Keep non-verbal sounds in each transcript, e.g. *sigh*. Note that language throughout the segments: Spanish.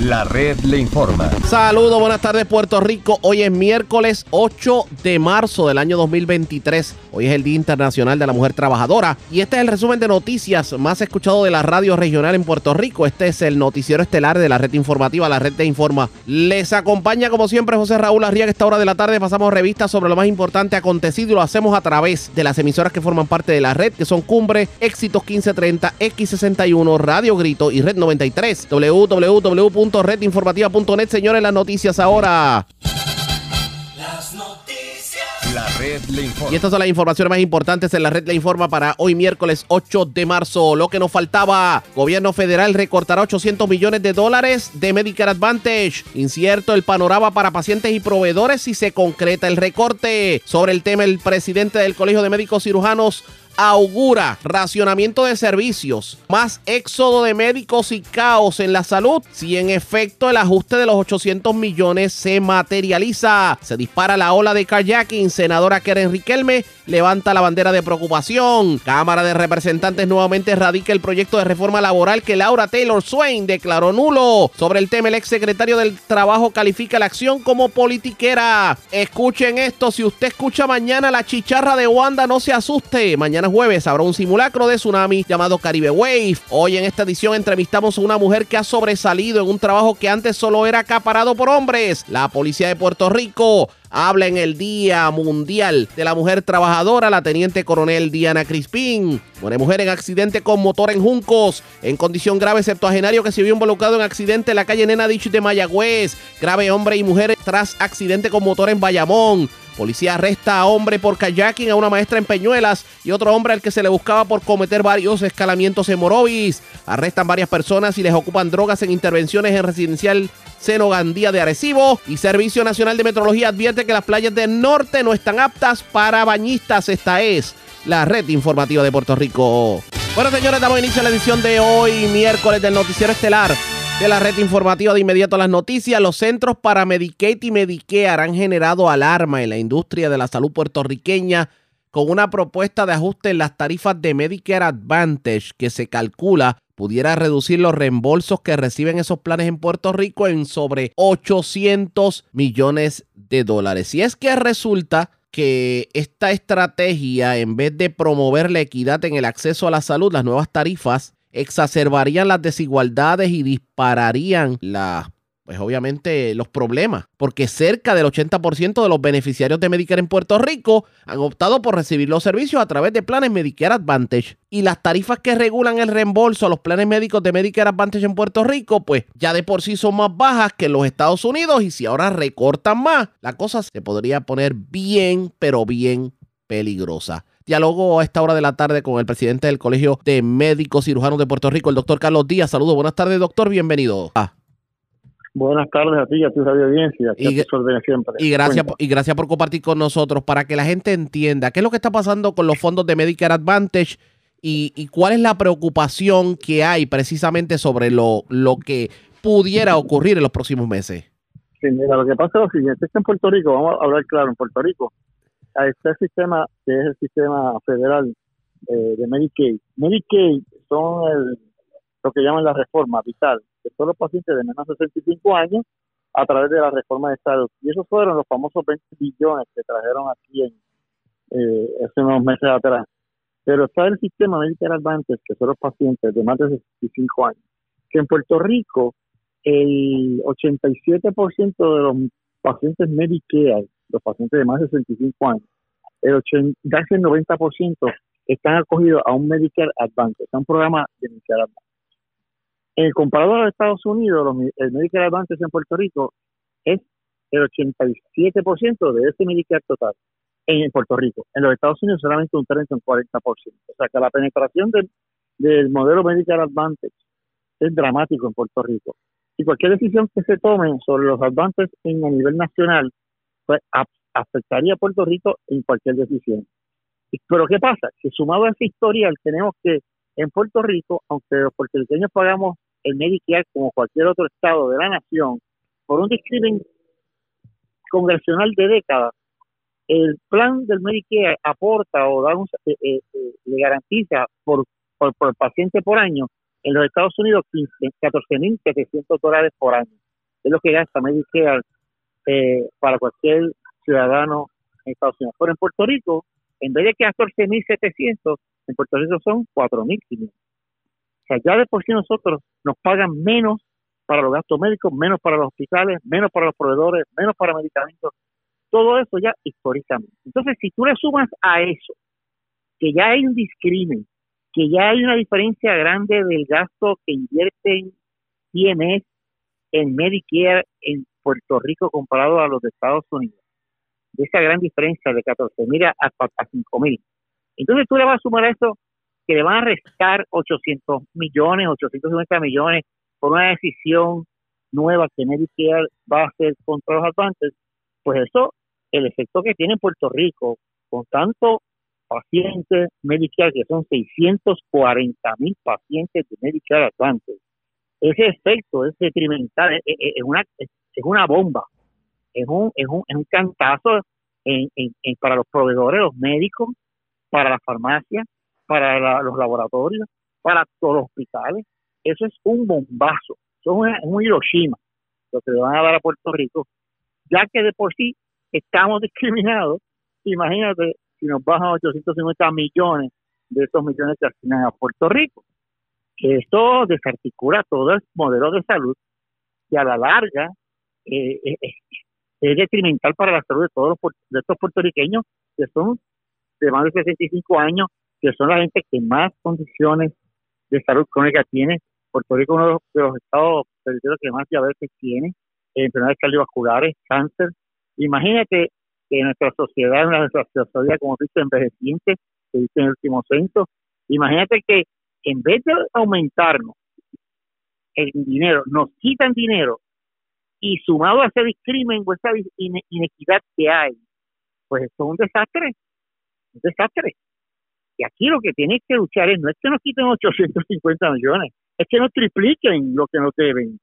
La red le informa. Saludos, buenas tardes Puerto Rico. Hoy es miércoles 8 de marzo del año 2023. Hoy es el Día Internacional de la Mujer Trabajadora y este es el resumen de noticias más escuchado de la radio regional en Puerto Rico. Este es el noticiero estelar de la red informativa, la red de Informa. Les acompaña como siempre José Raúl Arriaga. Esta hora de la tarde pasamos revistas sobre lo más importante acontecido y lo hacemos a través de las emisoras que forman parte de la red, que son Cumbre, Éxitos 1530, X61, Radio Grito y Red 93. www redinformativa.net. Señores, las noticias ahora. Las noticias. La red le informa. Y estas son las informaciones más importantes en la red le informa para hoy miércoles 8 de marzo. Lo que nos faltaba. Gobierno federal recortará 800 millones de dólares de Medicare Advantage. Incierto el panorama para pacientes y proveedores si se concreta el recorte. Sobre el tema, el presidente del Colegio de Médicos Cirujanos augura racionamiento de servicios, más éxodo de médicos y caos en la salud. Si en efecto el ajuste de los 800 millones se materializa, se dispara la ola de kayaking. Senadora Keren Riquelme levanta la bandera de preocupación. Cámara de Representantes nuevamente radica el proyecto de reforma laboral que Laura Taylor Swain declaró nulo. Sobre el tema, el exsecretario del Trabajo califica la acción como politiquera. Escuchen esto, si usted escucha mañana la chicharra de Wanda, no se asuste. Mañana jueves habrá un simulacro de tsunami llamado Caribe Wave. Hoy en esta edición entrevistamos a una mujer que ha sobresalido en un trabajo que antes solo era acaparado por hombres. La policía de Puerto Rico habla en el Día Mundial de la Mujer Trabajadora, la teniente coronel Diana Crispín. Muere mujer en accidente con motor en Juncos, en condición grave septuagenario que se vio involucrado en accidente en la calle Nena Dicho de Mayagüez. Grave hombre y mujer tras accidente con motor en Bayamón. Policía arresta a hombre por kayaking, a una maestra en Peñuelas y otro hombre al que se le buscaba por cometer varios escalamientos en Morovis. Arrestan varias personas y les ocupan drogas en intervenciones en residencial Seno Gandía de Arecibo. Y Servicio Nacional de Metrología advierte que las playas del norte no están aptas para bañistas. Esta es la red informativa de Puerto Rico. Bueno, señores, damos inicio a la edición de hoy, miércoles del Noticiero Estelar de la red informativa de inmediato a las noticias, los centros para Medicaid y Medicare han generado alarma en la industria de la salud puertorriqueña con una propuesta de ajuste en las tarifas de Medicare Advantage que se calcula pudiera reducir los reembolsos que reciben esos planes en Puerto Rico en sobre 800 millones de dólares. Y es que resulta que esta estrategia, en vez de promover la equidad en el acceso a la salud, las nuevas tarifas exacerbarían las desigualdades y dispararían la pues obviamente los problemas, porque cerca del 80% de los beneficiarios de Medicare en Puerto Rico han optado por recibir los servicios a través de planes Medicare Advantage y las tarifas que regulan el reembolso a los planes médicos de Medicare Advantage en Puerto Rico, pues ya de por sí son más bajas que en los Estados Unidos y si ahora recortan más, la cosa se podría poner bien, pero bien peligrosa. Diálogo a esta hora de la tarde con el presidente del Colegio de Médicos Cirujanos de Puerto Rico, el doctor Carlos Díaz. Saludos, buenas tardes, doctor, bienvenido. Ah. Buenas tardes a ti y a tu radio audiencia. Y, siempre. y, gracias, y gracias por compartir con nosotros para que la gente entienda qué es lo que está pasando con los fondos de Medicare Advantage y, cuál es la preocupación que hay precisamente sobre lo, lo que pudiera ocurrir en los próximos meses. Sí, mira, lo que pasa es lo siguiente, es que en Puerto Rico, vamos a hablar claro, en Puerto Rico a este sistema que es el sistema federal eh, de Medicaid. Medicaid son lo que llaman la reforma vital, que son los pacientes de menos de 65 años a través de la reforma de salud. Y esos fueron los famosos 20 billones que trajeron aquí en eh, hace unos meses atrás. Pero está el sistema Medicare Advantage, que son los pacientes de más de 65 años, que en Puerto Rico el 87% de los pacientes Medicare los pacientes de más de 65 años, el 80, casi el 90% están acogidos a un Medicare Advantage, a un programa de Medicare Advantage. En comparado a los Estados Unidos, el Medicare Advantage en Puerto Rico es el 87% de ese Medicare total en Puerto Rico. En los Estados Unidos solamente un 30 o un 40%. O sea que la penetración del, modelo Medicare Advantage es dramático en Puerto Rico. Y cualquier decisión que se tome sobre los advances en a nivel nacional pues afectaría a Puerto Rico en cualquier decisión. Pero ¿qué pasa? Que sumado a ese historial tenemos que en Puerto Rico, aunque los puertorriqueños pagamos el Medicare como cualquier otro estado de la nación, por un discrimen congresional de décadas, el plan del Medicare aporta o da un, eh, eh, eh, le garantiza por, por, por paciente por año En los Estados Unidos, 14.700 dólares por año. Es lo que gasta Medicare eh, para cualquier ciudadano en Estados Unidos. Pero en Puerto Rico, en vez de que 14.700, en Puerto Rico son 4.500. O sea, ya de por sí nosotros nos pagan menos para los gastos médicos, menos para los hospitales, menos para los proveedores, menos para medicamentos. Todo eso ya históricamente. Entonces, si tú le sumas a eso, que ya hay un discrimen, que ya hay una diferencia grande del gasto que invierten IMS en Medicare en Puerto Rico comparado a los de Estados Unidos, de esa gran diferencia de 14 mil a, a 5 mil. Entonces tú le vas a sumar a eso que le van a restar 800 millones, 850 millones por una decisión nueva que Medicare va a hacer contra los advances, pues eso, el efecto que tiene en Puerto Rico, con tanto pacientes Medicare, que son 640 mil pacientes de Medicare Advantage, ese efecto es detrimental, es, una, es, una bomba, es un, es un, es un cantazo en, para los proveedores, los médicos, para las farmacias, para los laboratorios, para todos los hospitales. Eso es un bombazo, eso es un Hiroshima, lo que le van a dar a Puerto Rico, ya que de por sí estamos *laughs* discriminados. Imagínate si nos bajan 850 millones de esos millones que asignan a Puerto Rico. Que esto desarticula todo el modelo de salud y a la larga eh, eh, eh, es detrimental para la salud de todos los, de estos puertorriqueños que son de más de 65 años, que son la gente que más condiciones de salud crónica tiene. Puerto Rico es uno de los estados que más diabetes tiene, enfermedades cardiovasculares, cáncer. Imagínate que nuestra sociedad, nuestra sociedad, como dice, envejeciente, que dice en el último censo, imagínate que en vez de aumentarnos el dinero, nos quitan dinero y sumado a ese discrimen o esa inequidad que hay, pues esto es un desastre un desastre. Y aquí lo que tiene que luchar es, no es que nos quiten 850 millones, es que nos tripliquen lo que nos deben.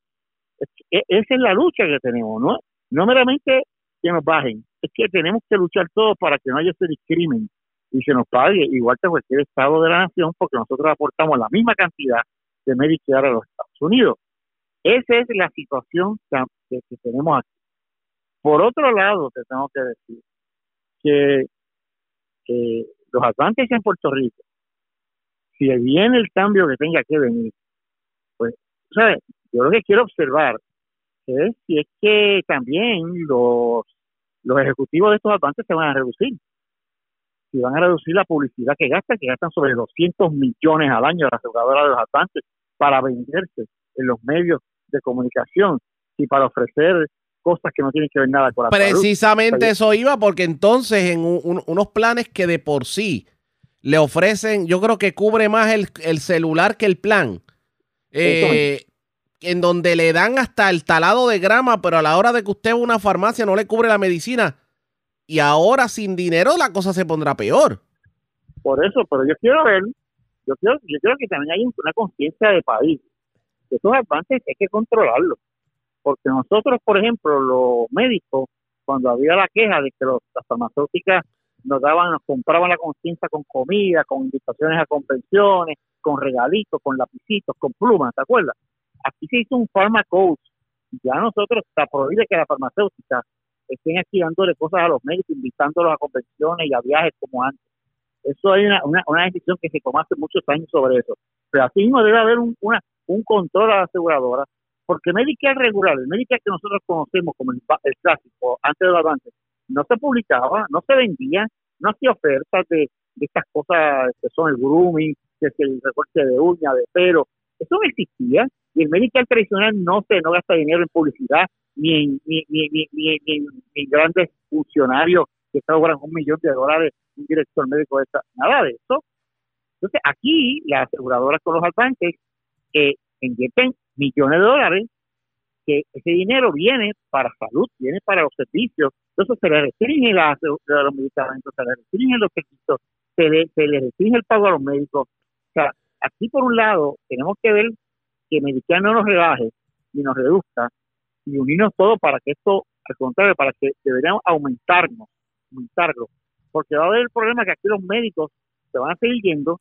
E, esa es la lucha que tenemos, ¿no? No meramente que nos bajen, es que tenemos que luchar todos para que no haya ese discrimen y se nos pague igual que cualquier estado de la nación porque nosotros aportamos la misma cantidad de Medicare a los Estados Unidos. Esa es la situación que, tenemos aquí. Por otro lado, te tengo que decir que que los atlantes en Puerto Rico, si viene el cambio que tenga que venir, pues, ¿sabes? Yo lo que quiero observar es si es que también los, los ejecutivos de estos atlantes se van a reducir. Si van a reducir la publicidad que gastan, que gastan sobre 200 millones al año la aseguradora de los atlantes para venderse en los medios de comunicación y para ofrecer cosas que no tienen que ver nada con la Precisamente eso iba, porque entonces en unos planes que de por sí le ofrecen, yo creo que cubre más el, celular que el plan. Eh, en donde le dan hasta el talado de grama, pero a la hora de que usted va a una farmacia no le cubre la medicina. Y ahora sin dinero la cosa se pondrá peor. Por eso, pero yo quiero ver, yo quiero, yo quiero que también hay una conciencia de país. Esos avances hay que controlarlos porque nosotros, por ejemplo, los médicos, cuando había la queja de que las farmacéuticas nos daban, nos compraban la conciencia con comida, con invitaciones a convenciones, con regalitos, con lapicitos, con plumas, ¿te acuerdas? Aquí se hizo un pharmacoach. Ya nosotros está prohibido que las farmacéuticas estén aquí dándole cosas a los médicos, invitándolos a convenciones y a viajes como antes. Eso hay una, una, decisión que se tomó hace muchos años sobre eso. Pero así mismo debe haber un, una, un control a la aseguradora porque Medicare regular, el Medicare que nosotros conocemos como el, clásico, antes del avance, no se publicaba, no se vendía, no hacía ofertas de, estas cosas que son el grooming, que es el recorte de uña, de pelo, eso no existía, y el Medicare tradicional no se no gasta dinero en publicidad, ni en, ni, ni, ni, ni, grandes funcionarios que cobran un millón de dólares un director médico de esta, nada de eso. Entonces aquí las aseguradoras con los albantes eh, invierten millones de dólares, que ese dinero viene para salud, viene para los servicios, entonces se le restringe la, los medicamentos, se le restringe los servicios, se le, se le restringe el pago a los médicos. O sea, aquí por un lado tenemos que ver que Medicare no nos rebaje ni nos reduzca y unirnos todos para que esto, al contrario, para que deberíamos aumentarnos, aumentarlo, porque va a haber el problema que aquí los médicos se van a seguir yendo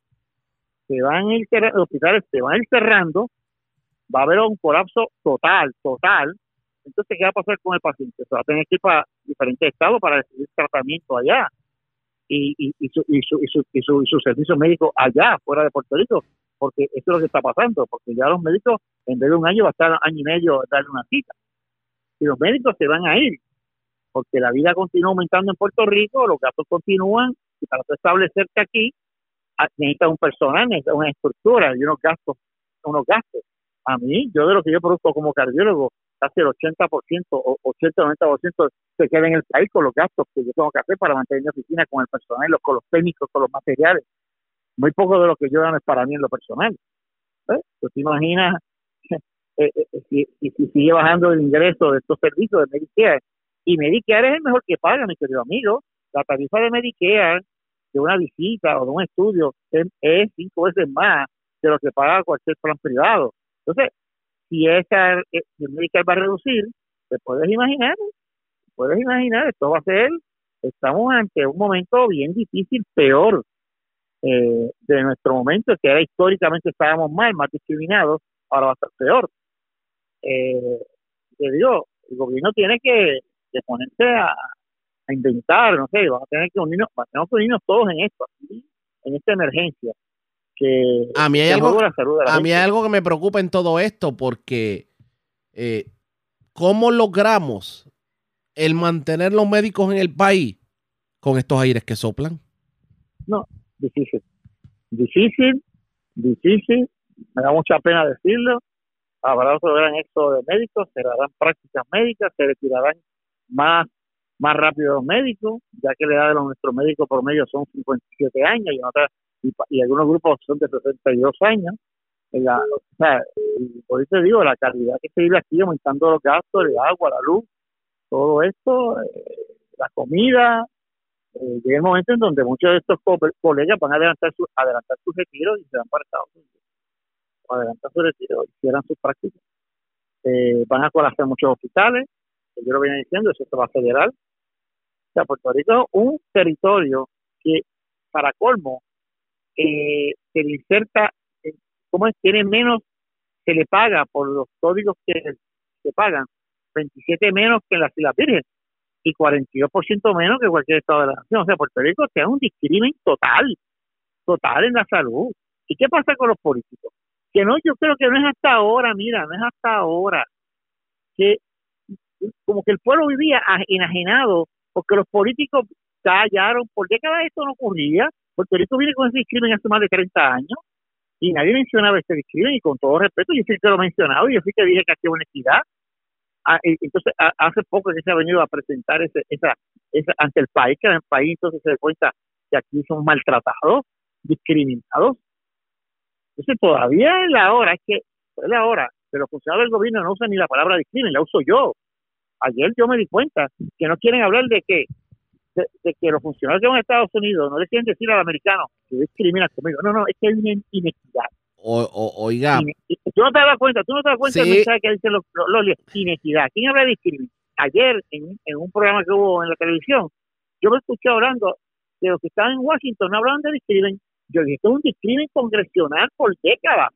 se van a ir, los hospitales se van a ir cerrando, va a haber un colapso total, total. Entonces, ¿qué va a pasar con el paciente? Se va a tener que ir para diferentes estados para recibir tratamiento allá y, y, y, su, y, su, y, su, y, su, y su servicio médico allá, fuera de Puerto Rico, porque eso es lo que está pasando, porque ya los médicos, en vez de un año, va a estar año y medio darle una cita. Y los médicos se van a ir, porque la vida continúa aumentando en Puerto Rico, los gastos continúan, y para establecerte aquí, ah, necesitas un personal, necesitas una estructura y unos gastos, unos gastos. A mí, yo de lo que yo produzco como cardiólogo, casi el 80% o 80-90% se queda en el país con los gastos que yo tengo que hacer para mantener mi oficina con el personal, con los técnicos, con los materiales. Muy poco de lo que yo gano es para mí en lo personal. ¿Eh? ¿Tú te imaginas eh, eh, si, si, sigue bajando el ingreso de estos servicios de Medicare? Y Medicare es el mejor que paga, mi querido amigo. La tarifa de Medicare de una visita o de un estudio es, cinco veces más de lo que paga cualquier plan privado. Entonces, si esa el Medicare va a reducir, te puedes imaginar, puedes imaginar, esto va a ser, estamos ante un momento bien difícil, peor eh, de nuestro momento, que era históricamente estábamos mal, más discriminados, ahora va a estar peor. Eh, te digo, el gobierno tiene que, ponerse a, inventar, no sé, vamos a tener que unirnos, tenemos que unirnos todos en esto, en esta emergencia. Que, a mí hay, algo, a mí hay algo que me preocupa en todo esto porque eh, ¿cómo logramos el mantener los médicos en el país con estos aires que soplan? No, difícil. Difícil, difícil. Me da mucha pena decirlo. Habrá otro gran éxodo de médicos, se harán prácticas médicas, se retirarán más más rápido los médicos, ya que la edad de los, nuestros médicos promedio son 57 años y, y, algunos grupos son de 62 años. La, o sea, por eso digo, la calidad que se vive aquí, aumentando los gastos, el agua, la luz, todo esto, eh, la comida, eh, llega el momento en donde muchos de estos colegas van a adelantar adelantar sus retiros y se van para Estados Unidos. Adelantar su retiro y cierran sus prácticas. Eh, van a colapsar muchos hospitales, yo lo venía diciendo, eso se va a federal. O sea, Puerto Rico es un territorio que, para colmo, eh, se le inserta, eh, ¿cómo es? Tiene menos, se le paga por los códigos que se pagan, 27 menos que en las Islas Vírgenes y 42% menos que cualquier estado de la nación. O sea, Puerto Rico es un discrimen total, total en la salud. ¿Y qué pasa con los políticos? Que no, yo creo que no es hasta ahora, mira, no es hasta ahora que como que el pueblo vivía enajenado porque los políticos callaron, por décadas esto no ocurría. Puerto Rico viene con ese discrimen hace más de 30 años y nadie mencionaba este discrimen y con todo respeto yo sí que lo he mencionado y yo sí que dije que hacía honestidad Ah, entonces, hace poco que se ha venido a presentar ese, esa, esa, ante el país, que el país entonces se da cuenta que aquí son maltratados, discriminados. Entonces, todavía es la hora, es que es la hora que los funcionarios del gobierno no usan ni la palabra discrimen, la uso yo. Ayer yo me di cuenta que no quieren hablar de que de, que los funcionarios de Estados Unidos no le quieren decir al americano que discrimina conmigo. No, no, es que hay una inequidad. O, oiga. Tú no te das cuenta, tú no te das cuenta del mensaje que dicen los, los, inequidad. ¿Quién habla de discrimen? Ayer, en, en, un programa que hubo en la televisión, yo me escuché hablando de los que estaban en Washington, no hablaban de discrimen. Yo dije, esto es un discrimen congresional por décadas.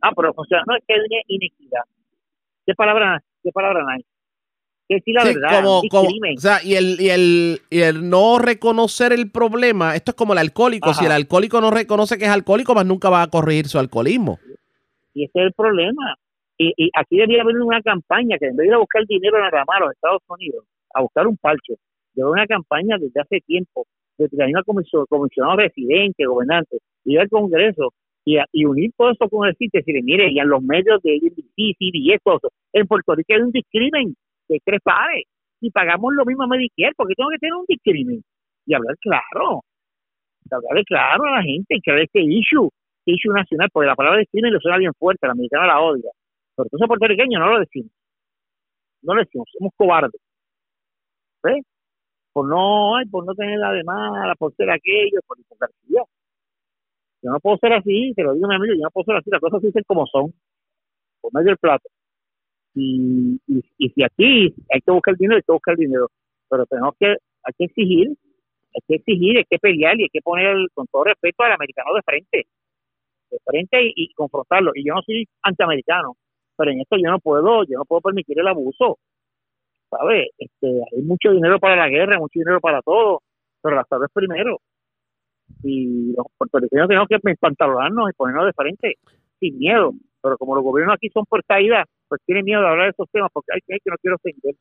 Ah, pero o sea, no es que hay inequidad. ¿Qué palabra, qué palabra hay? la verdad. Como, o sea, y el, y, el, y el no reconocer el problema, esto es como el alcohólico. Si el alcohólico no reconoce que es alcohólico, más nunca va a corregir su alcoholismo. Y ese es el problema. Y, y aquí debería haber una campaña que en vez de ir a buscar dinero en la a los Estados Unidos, a buscar un parche, de una campaña desde hace tiempo, que hay una comisión, comisionado residente, gobernante, ir al Congreso y, y unir todo eso con el sitio y decirle, mire, y en los medios de ABC, y eso, en Puerto Rico hay un discrimen de tres pares y pagamos lo mismo a Medicare, porque tengo que tener un discrimen. Y hablar claro, hablarle claro a la gente crear este issue, este issue nacional, porque la palabra discrimen lo suena bien fuerte, la americana la odia, pero entonces puertorriqueños no lo decimos, no lo decimos, somos cobardes, ¿ves? Por no, por no tener la demanda, por ser aquello, por hipocresía. Yo no puedo ser así, te lo digo mi amigo, yo no puedo ser así, las cosas se dicen como son, por medio del plato. Y, y, si aquí hay que buscar el dinero, hay que buscar el dinero. Pero tenemos que, hay que exigir, hay que exigir, hay que pelear y hay que poner con todo respeto al americano de frente. de frente y, confrontarlo. Y yo no soy antiamericano, pero en esto yo no puedo, yo no puedo permitir el abuso. ¿Sabes? Este, hay mucho dinero para la guerra, mucho dinero para todo, pero la salud es primero. Y los puertorriqueños tenemos que pantalonarnos y ponernos de frente, sin miedo. Pero como los gobiernos aquí son por caída, pues tienen miedo de hablar de esos temas porque hay que no quiero ofender.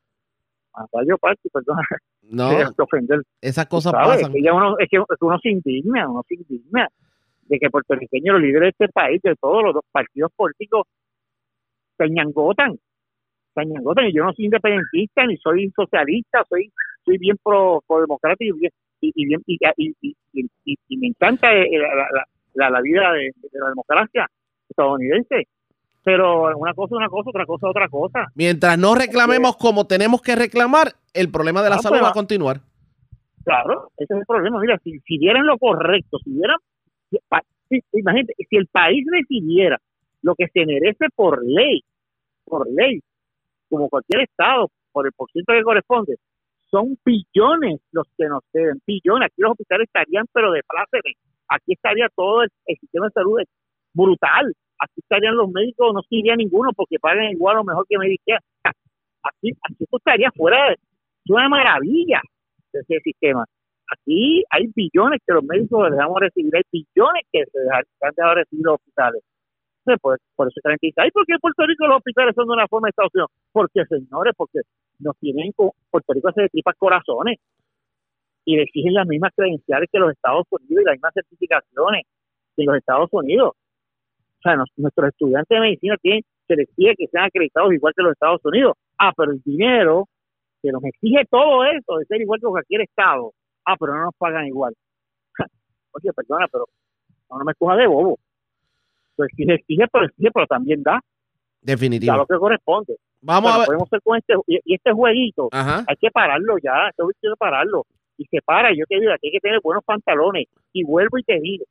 yo parte, perdón. No, *laughs* ofender. esas cosas pasan. Es que, uno, es que uno se indigna, uno se indigna de que puertorriqueños, los líderes de este país, de todos los partidos políticos, se ñangotan, Y yo no soy independentista ni soy socialista, soy soy bien pro, pro democrático y, y, bien, y, y, me encanta eh, la, la, la, vida de, la democracia estadounidense. Pero una cosa una cosa, otra cosa otra cosa. Mientras no reclamemos como tenemos que reclamar, el problema de la ah, salud pues, va a continuar. Claro, ese es el problema. Mira, si, si vieran lo correcto, si vieran imagínate, si el país decidiera lo que se merece por ley, por ley, como cualquier estado, por el porcentaje que corresponde, son billones los que nos deben, billones. Aquí los hospitales estarían, pero de plácemes. Aquí estaría todo el, sistema de salud brutal. Aquí estarían los médicos, no sería ninguno porque pagan igual o mejor que Medicare. Aquí, aquí esto estaría fuera de, una maravilla de ese sistema. Aquí hay billones que los médicos dejamos recibir, hay billones que se han dejado recibir los hospitales. Por, por eso garantiza. ¿Y por qué en Puerto Rico los hospitales son de una forma de Unidos? Porque, señores, porque nos tienen, Puerto Rico se tripas corazones y le exigen las mismas credenciales que los Estados Unidos y las mismas certificaciones que los Estados Unidos. O sea, nuestros estudiantes de medicina tienen, se les exige que sean acreditados igual que los Estados Unidos. Ah, pero el dinero que nos exige todo eso de ser igual que cualquier Estado, ah, pero no nos pagan igual. *laughs* Oye, perdona, pero no, me escoja de bobo. Pues exige, exige, pero exige, pero también da. Definitivamente. Da lo que corresponde. Vamos a ver. Podemos hacer con este, y, este jueguito, hay que pararlo ya, este hay que pararlo. Y se para, yo te digo, aquí hay que tener buenos pantalones. Y vuelvo y te digo,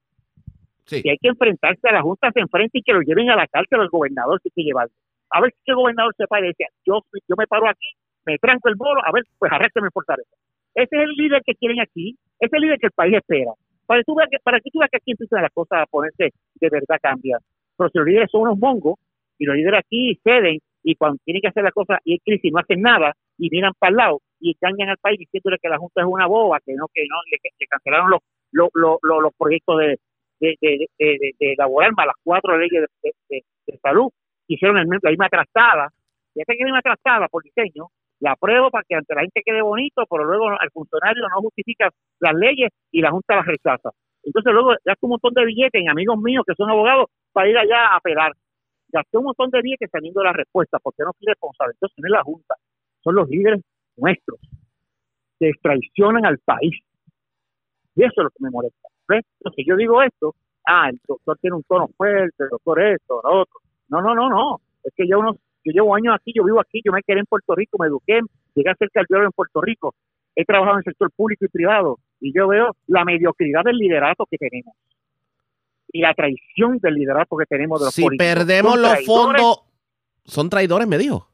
sí. que hay que enfrentarse a la Junta, se enfrente y que lo lleven a la cárcel al gobernador que llevarlo. A ver si el gobernador se parece. Yo, yo me paro aquí, me tranco el bolo, a ver, pues arrésteme fortaleza. Ese es el líder que quieren aquí, ese es el líder que el país espera. Para que tú veas que, para que, tú veas que aquí empiezan las cosas a ponerse de verdad cambiar. Pero si los líderes son unos mongos y los líderes aquí ceden y cuando tienen que hacer las cosas y hay crisis no hacen nada y miran para el lado y engañan al país diciéndole que la Junta es una boba, que no, que no, le, cancelaron los, los, los, los proyectos de, de, de, de, elaborar más las cuatro leyes de, salud, hicieron la misma trastada, y esta misma trastada por diseño, la apruebo para que ante la gente quede bonito, pero luego el funcionario no justifica las leyes y la Junta las rechaza. Entonces luego gasté un montón de billetes en amigos míos que son abogados para ir allá a apelar. Gasté un montón de billetes teniendo la respuesta, porque no soy responsable. Entonces no la Junta, son los líderes nuestros que traicionan al país. Y eso es lo que me molesta. Entonces yo digo esto, ah, el doctor tiene un tono fuerte, el doctor esto, lo otro. No, no, no, no. Es que ya uno yo llevo años aquí, yo vivo aquí, yo me quedé en Puerto Rico, me eduqué, llegué a ser cardiólogo en Puerto Rico, he trabajado en el sector público y privado y yo veo la mediocridad del liderato que tenemos y la traición del liderato que tenemos de los si perdemos los fondos, son traidores, me dijo.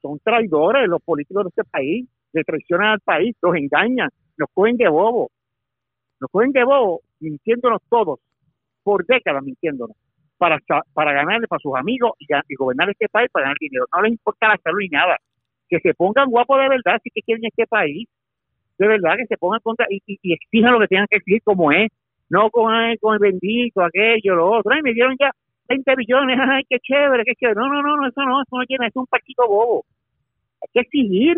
Son traidores los políticos de este país, le traicionan al país, los engañan, nos cogen de bobo, nos cogen de bobo mintiéndonos todos, por décadas mintiéndonos para, para ganarle para sus amigos y, gobernar este país para ganar dinero. No les importa la salud ni nada. Que se pongan guapos de verdad si que quieren este país. De verdad, que se pongan contra y, exijan lo que tengan que decir como es. No con, con el bendito, aquello, lo otro. Ay, me dieron ya 20 billones, *laughs* ay, qué chévere, qué chévere. No, no, no, no eso no, eso no es un pachito bobo. Hay que exigir.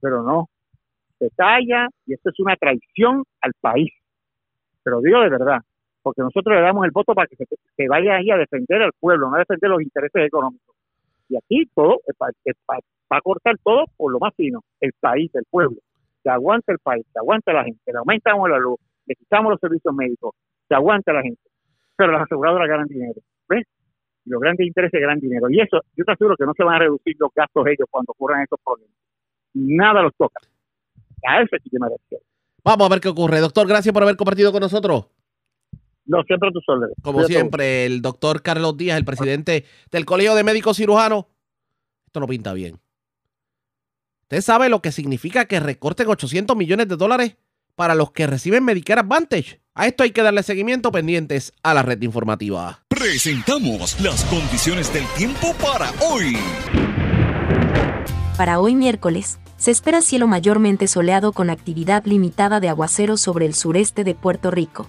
Pero no, se calla y esto es una traición al país. Pero digo de verdad, porque nosotros le damos el voto para que se, vaya ahí a defender al pueblo, no a defender los intereses económicos. Y aquí todo va a cortar todo por lo más fino, el país, el pueblo. Se aguanta el país, se aguanta la gente, le aumentamos la luz, le quitamos los servicios médicos, se aguanta la gente. Pero las aseguradoras ganan dinero, ¿ves? Y los grandes intereses ganan dinero. Y eso, yo te aseguro que no se van a reducir los gastos ellos cuando ocurran estos problemas. Nada los toca. A ese sistema de Vamos a ver qué ocurre. Doctor, gracias por haber compartido con nosotros. No, siempre tus órdenes. Como siempre, el doctor Carlos Díaz, el presidente del Colegio de Médicos Cirujanos. Esto no pinta bien. ¿Usted sabe lo que significa que recorten 800 millones de dólares para los que reciben Medicare Advantage? A esto hay que darle seguimiento pendientes a la red informativa. Presentamos las condiciones del tiempo para hoy. Para hoy miércoles, se espera cielo mayormente soleado con actividad limitada de aguaceros sobre el sureste de Puerto Rico.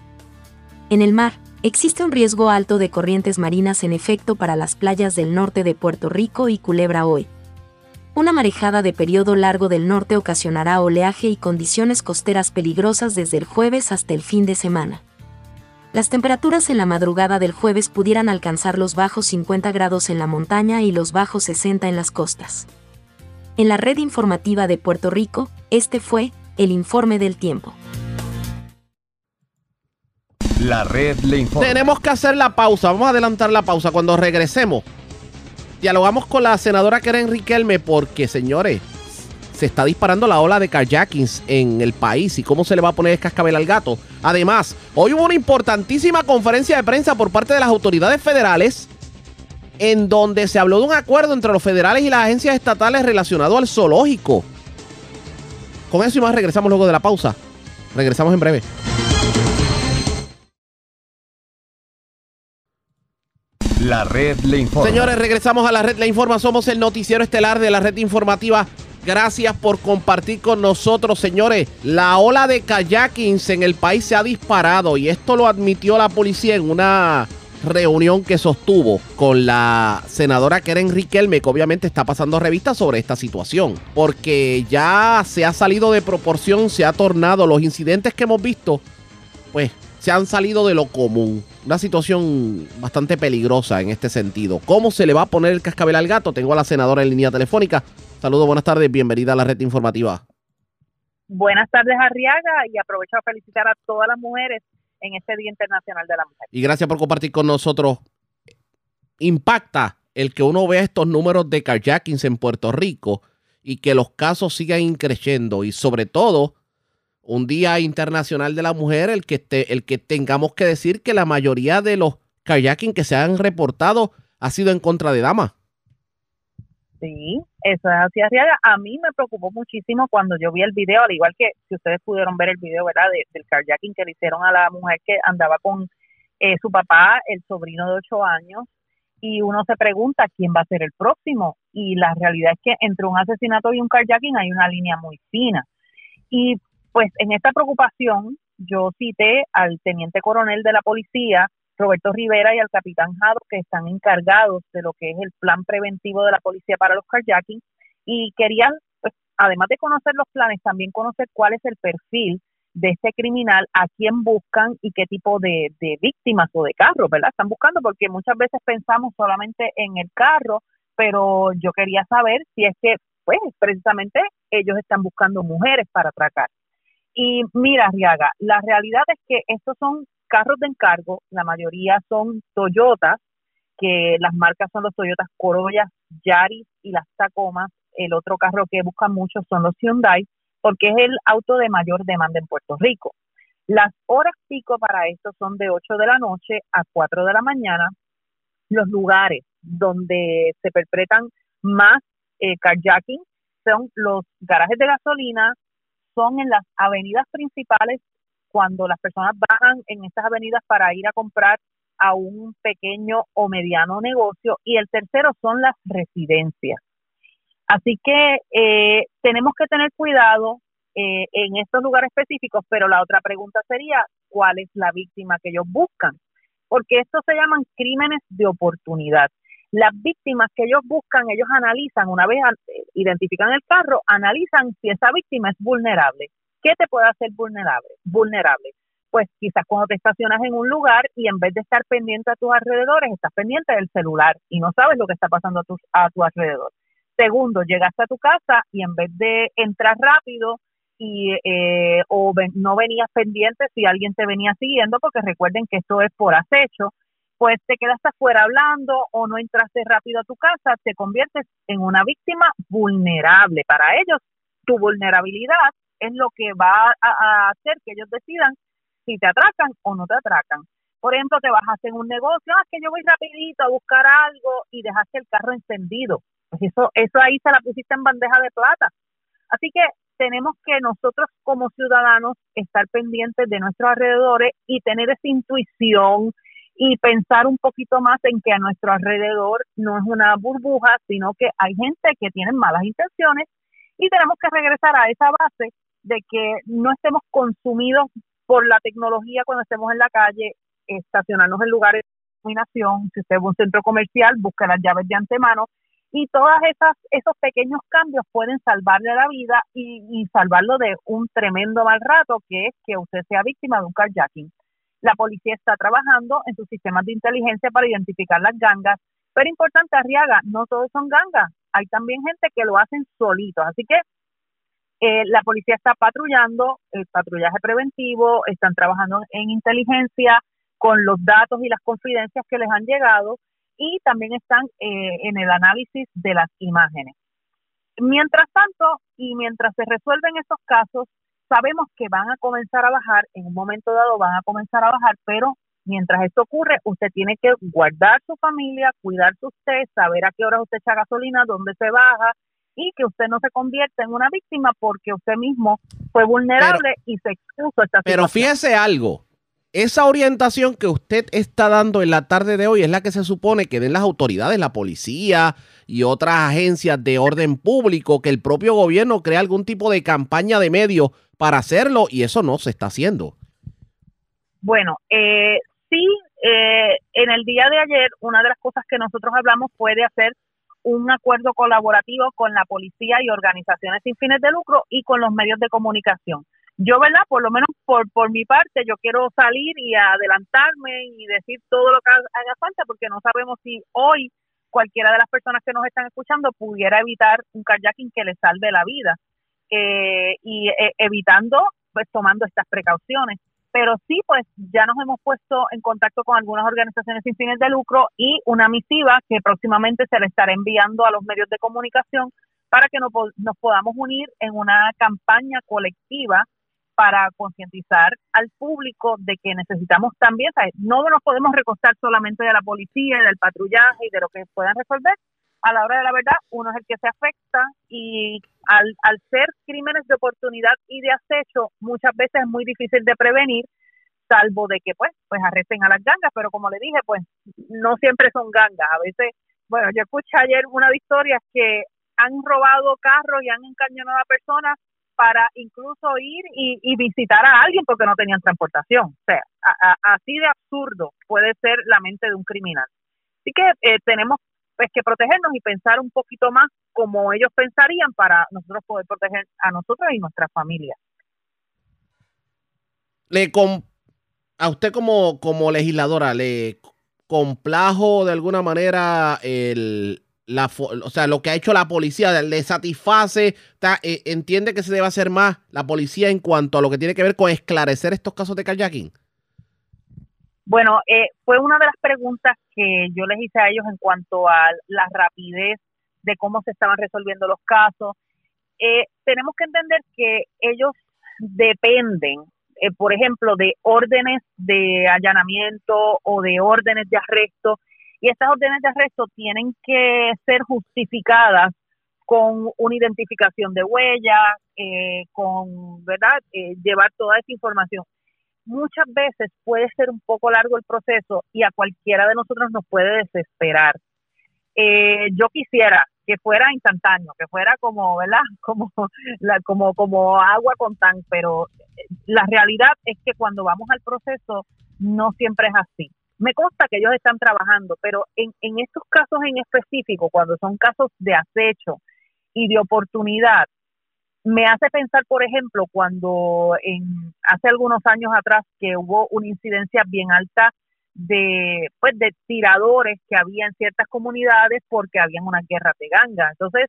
En el mar, existe un riesgo alto de corrientes marinas en efecto para las playas del norte de Puerto Rico y Culebra hoy. Una marejada de periodo largo del norte ocasionará oleaje y condiciones costeras peligrosas desde el jueves hasta el fin de semana. Las temperaturas en la madrugada del jueves pudieran alcanzar los bajos 50 grados en la montaña y los bajos 60 en las costas. En la red informativa de Puerto Rico, este fue el informe del tiempo. La red le informa. Tenemos que hacer la pausa, vamos a adelantar la pausa. Cuando regresemos, dialogamos con la senadora Keren Riquelme porque, señores, se está disparando la ola de carjackings en el país y cómo se le va a poner el cascabel al gato. Además, hoy hubo una importantísima conferencia de prensa por parte de las autoridades federales en donde se habló de un acuerdo entre los federales y las agencias estatales relacionado al zoológico. Con eso y más regresamos luego de la pausa. Regresamos en breve. La red le informa. Señores, regresamos a la red le informa. Somos el noticiero estelar de la red informativa. Gracias por compartir con nosotros, señores. La ola de kayakings en el país se ha disparado y esto lo admitió la policía en una reunión que sostuvo con la senadora Keren Riquelme, que obviamente está pasando revista sobre esta situación, porque ya se ha salido de proporción, se ha tornado los incidentes que hemos visto, pues se han salido de lo común. Una situación bastante peligrosa en este sentido. ¿Cómo se le va a poner el cascabel al gato? Tengo a la senadora en línea telefónica. Saludos, buenas tardes, bienvenida a la red informativa. Buenas tardes, Arriaga, y aprovecho a felicitar a todas las mujeres en este Día Internacional de la Mujer. Y gracias por compartir con nosotros. Impacta el que uno vea estos números de carjackings en Puerto Rico y que los casos sigan creciendo y sobre todo un Día Internacional de la Mujer el que, el que tengamos que decir que la mayoría de los kayaking que se han reportado ha sido en contra de damas. Sí, eso es así, A mí me preocupó muchísimo cuando yo vi el video, al igual que si ustedes pudieron ver el video, ¿verdad? del carjacking que le hicieron a la mujer que andaba con eh, su papá, el sobrino de ocho años, y uno se pregunta quién va a ser el próximo. Y la realidad es que entre un asesinato y un carjacking hay una línea muy fina. Y pues en esta preocupación yo cité al teniente coronel de la policía, Roberto Rivera y al capitán Jado, que están encargados de lo que es el plan preventivo de la policía para los carjacking, y querían, pues, además de conocer los planes, también conocer cuál es el perfil de este criminal, a quién buscan y qué tipo de, de víctimas o de carros, ¿verdad? Están buscando porque muchas veces pensamos solamente en el carro, pero yo quería saber si es que, pues, precisamente ellos están buscando mujeres para atracar. Y mira, Riaga, la realidad es que estos son carros de encargo, la mayoría son Toyotas, que las marcas son los Toyotas Corolla, Yaris y las Tacomas. El otro carro que buscan mucho son los Hyundai, porque es el auto de mayor demanda en Puerto Rico. Las horas pico para esto son de 8 de la noche a 4 de la mañana. Los lugares donde se perpetran más eh, carjacking son los garajes de gasolina, son en las avenidas principales cuando las personas bajan en estas avenidas para ir a comprar a un pequeño o mediano negocio y el tercero son las residencias. Así que eh, tenemos que tener cuidado eh, en estos lugares específicos, pero la otra pregunta sería, ¿cuál es la víctima que ellos buscan? Porque estos se llaman crímenes de oportunidad. Las víctimas que ellos buscan, ellos analizan, una vez identifican el carro, analizan si esa víctima es vulnerable. ¿Qué te puede hacer vulnerable? Vulnerable. Pues quizás cuando te estacionas en un lugar y en vez de estar pendiente a tus alrededores, estás pendiente del celular y no sabes lo que está pasando a tu, a tu alrededor. Segundo, llegaste a tu casa y en vez de entrar rápido y eh, o no venías pendiente si alguien te venía siguiendo, porque recuerden que esto es por acecho, pues te quedaste afuera hablando o no entraste rápido a tu casa, te conviertes en una víctima vulnerable. Para ellos, tu vulnerabilidad es lo que va a, hacer que ellos decidan si te atracan o no te atracan. Por ejemplo, te bajaste en un negocio, ah, que yo voy rapidito a buscar algo y dejaste el carro encendido. Pues eso, eso ahí se la pusiste en bandeja de plata. Así que tenemos que nosotros como ciudadanos estar pendientes de nuestros alrededores y tener esa intuición y pensar un poquito más en que a nuestro alrededor no es una burbuja, sino que hay gente que tiene malas intenciones y tenemos que regresar a esa base de que no estemos consumidos por la tecnología cuando estemos en la calle, estacionarnos en lugares de iluminación, si usted va a un centro comercial, busque las llaves de antemano y todas esas esos pequeños cambios pueden salvarle la vida y, y salvarlo de un tremendo mal rato que es que usted sea víctima de un carjacking. La policía está trabajando en sus sistemas de inteligencia para identificar las gangas, pero importante, Arriaga, no todos son gangas, hay también gente que lo hacen solitos, así que eh, la policía está patrullando, el patrullaje preventivo, están trabajando en inteligencia con los datos y las confidencias que les han llegado y también están eh, en el análisis de las imágenes. Mientras tanto, y mientras se resuelven esos casos, sabemos que van a comenzar a bajar, en un momento dado van a comenzar a bajar, pero mientras esto ocurre, usted tiene que guardar su familia, cuidarse usted, saber a qué hora usted echa gasolina, dónde se baja y que usted no se convierta en una víctima porque usted mismo fue vulnerable y se expuso a esta situación. Pero fíjese algo, esa orientación que usted está dando en la tarde de hoy es la que se supone que den las autoridades, la policía y otras agencias de orden público, que el propio gobierno crea algún tipo de campaña de medios para hacerlo y eso no se está haciendo. Bueno, eh, sí, eh, en el día de ayer una de las cosas que nosotros hablamos fue de hacer un acuerdo colaborativo con la policía y organizaciones sin fines de lucro y con los medios de comunicación. Yo, ¿verdad? Por lo menos por, por mi parte, yo quiero salir y adelantarme y decir todo lo que haga falta porque no sabemos si hoy cualquiera de las personas que nos están escuchando pudiera evitar un kayaking que le salve la vida eh, y eh, evitando, pues tomando estas precauciones. Pero sí, pues ya nos hemos puesto en contacto con algunas organizaciones sin fines de lucro y una misiva que próximamente se le estará enviando a los medios de comunicación para que nos, nos podamos unir en una campaña colectiva para concientizar al público de que necesitamos también, no nos podemos recostar solamente de la policía del patrullaje y de lo que puedan resolver, a la hora de la verdad, uno es el que se afecta y al, al ser crímenes de oportunidad y de acecho, muchas veces es muy difícil de prevenir, salvo de que pues, pues arresten a las gangas, pero como le dije, pues no siempre son gangas, a veces, bueno, yo escuché ayer una de historias que han robado carros y han encañonado a personas para incluso ir y, visitar a alguien porque no tenían transportación. O sea, así de absurdo puede ser la mente de un criminal. Así que eh, tenemos pues que protegernos y pensar un poquito más como ellos pensarían para nosotros poder proteger a nosotros y nuestra familia. Le a usted como, como legisladora, ¿le complajo de alguna manera el, la, o sea, lo que ha hecho la policía? ¿Le satisface? Está, eh, ¿Entiende que se debe hacer más la policía en cuanto a lo que tiene que ver con esclarecer estos casos de kayaking? Bueno, eh, fue una de las preguntas que yo les hice a ellos en cuanto a la rapidez de cómo se estaban resolviendo los casos. Eh, tenemos que entender que ellos dependen, eh, por ejemplo, de órdenes de allanamiento o de órdenes de arresto, y estas órdenes de arresto tienen que ser justificadas con una identificación de huellas, con, ¿verdad?, llevar toda esa información muchas veces puede ser un poco largo el proceso y a cualquiera de nosotros nos puede desesperar. Eh, yo quisiera que fuera instantáneo, que fuera como, ¿verdad? *laughs* Como, la, como, como agua con tan, pero la realidad es que cuando vamos al proceso no siempre es así. Me consta que ellos están trabajando, pero en, en estos casos en específico, cuando son casos de acecho y de oportunidad, me hace pensar, por ejemplo, cuando en hace algunos años atrás que hubo una incidencia bien alta de pues de tiradores que había en ciertas comunidades porque habían una guerra de ganga. Entonces,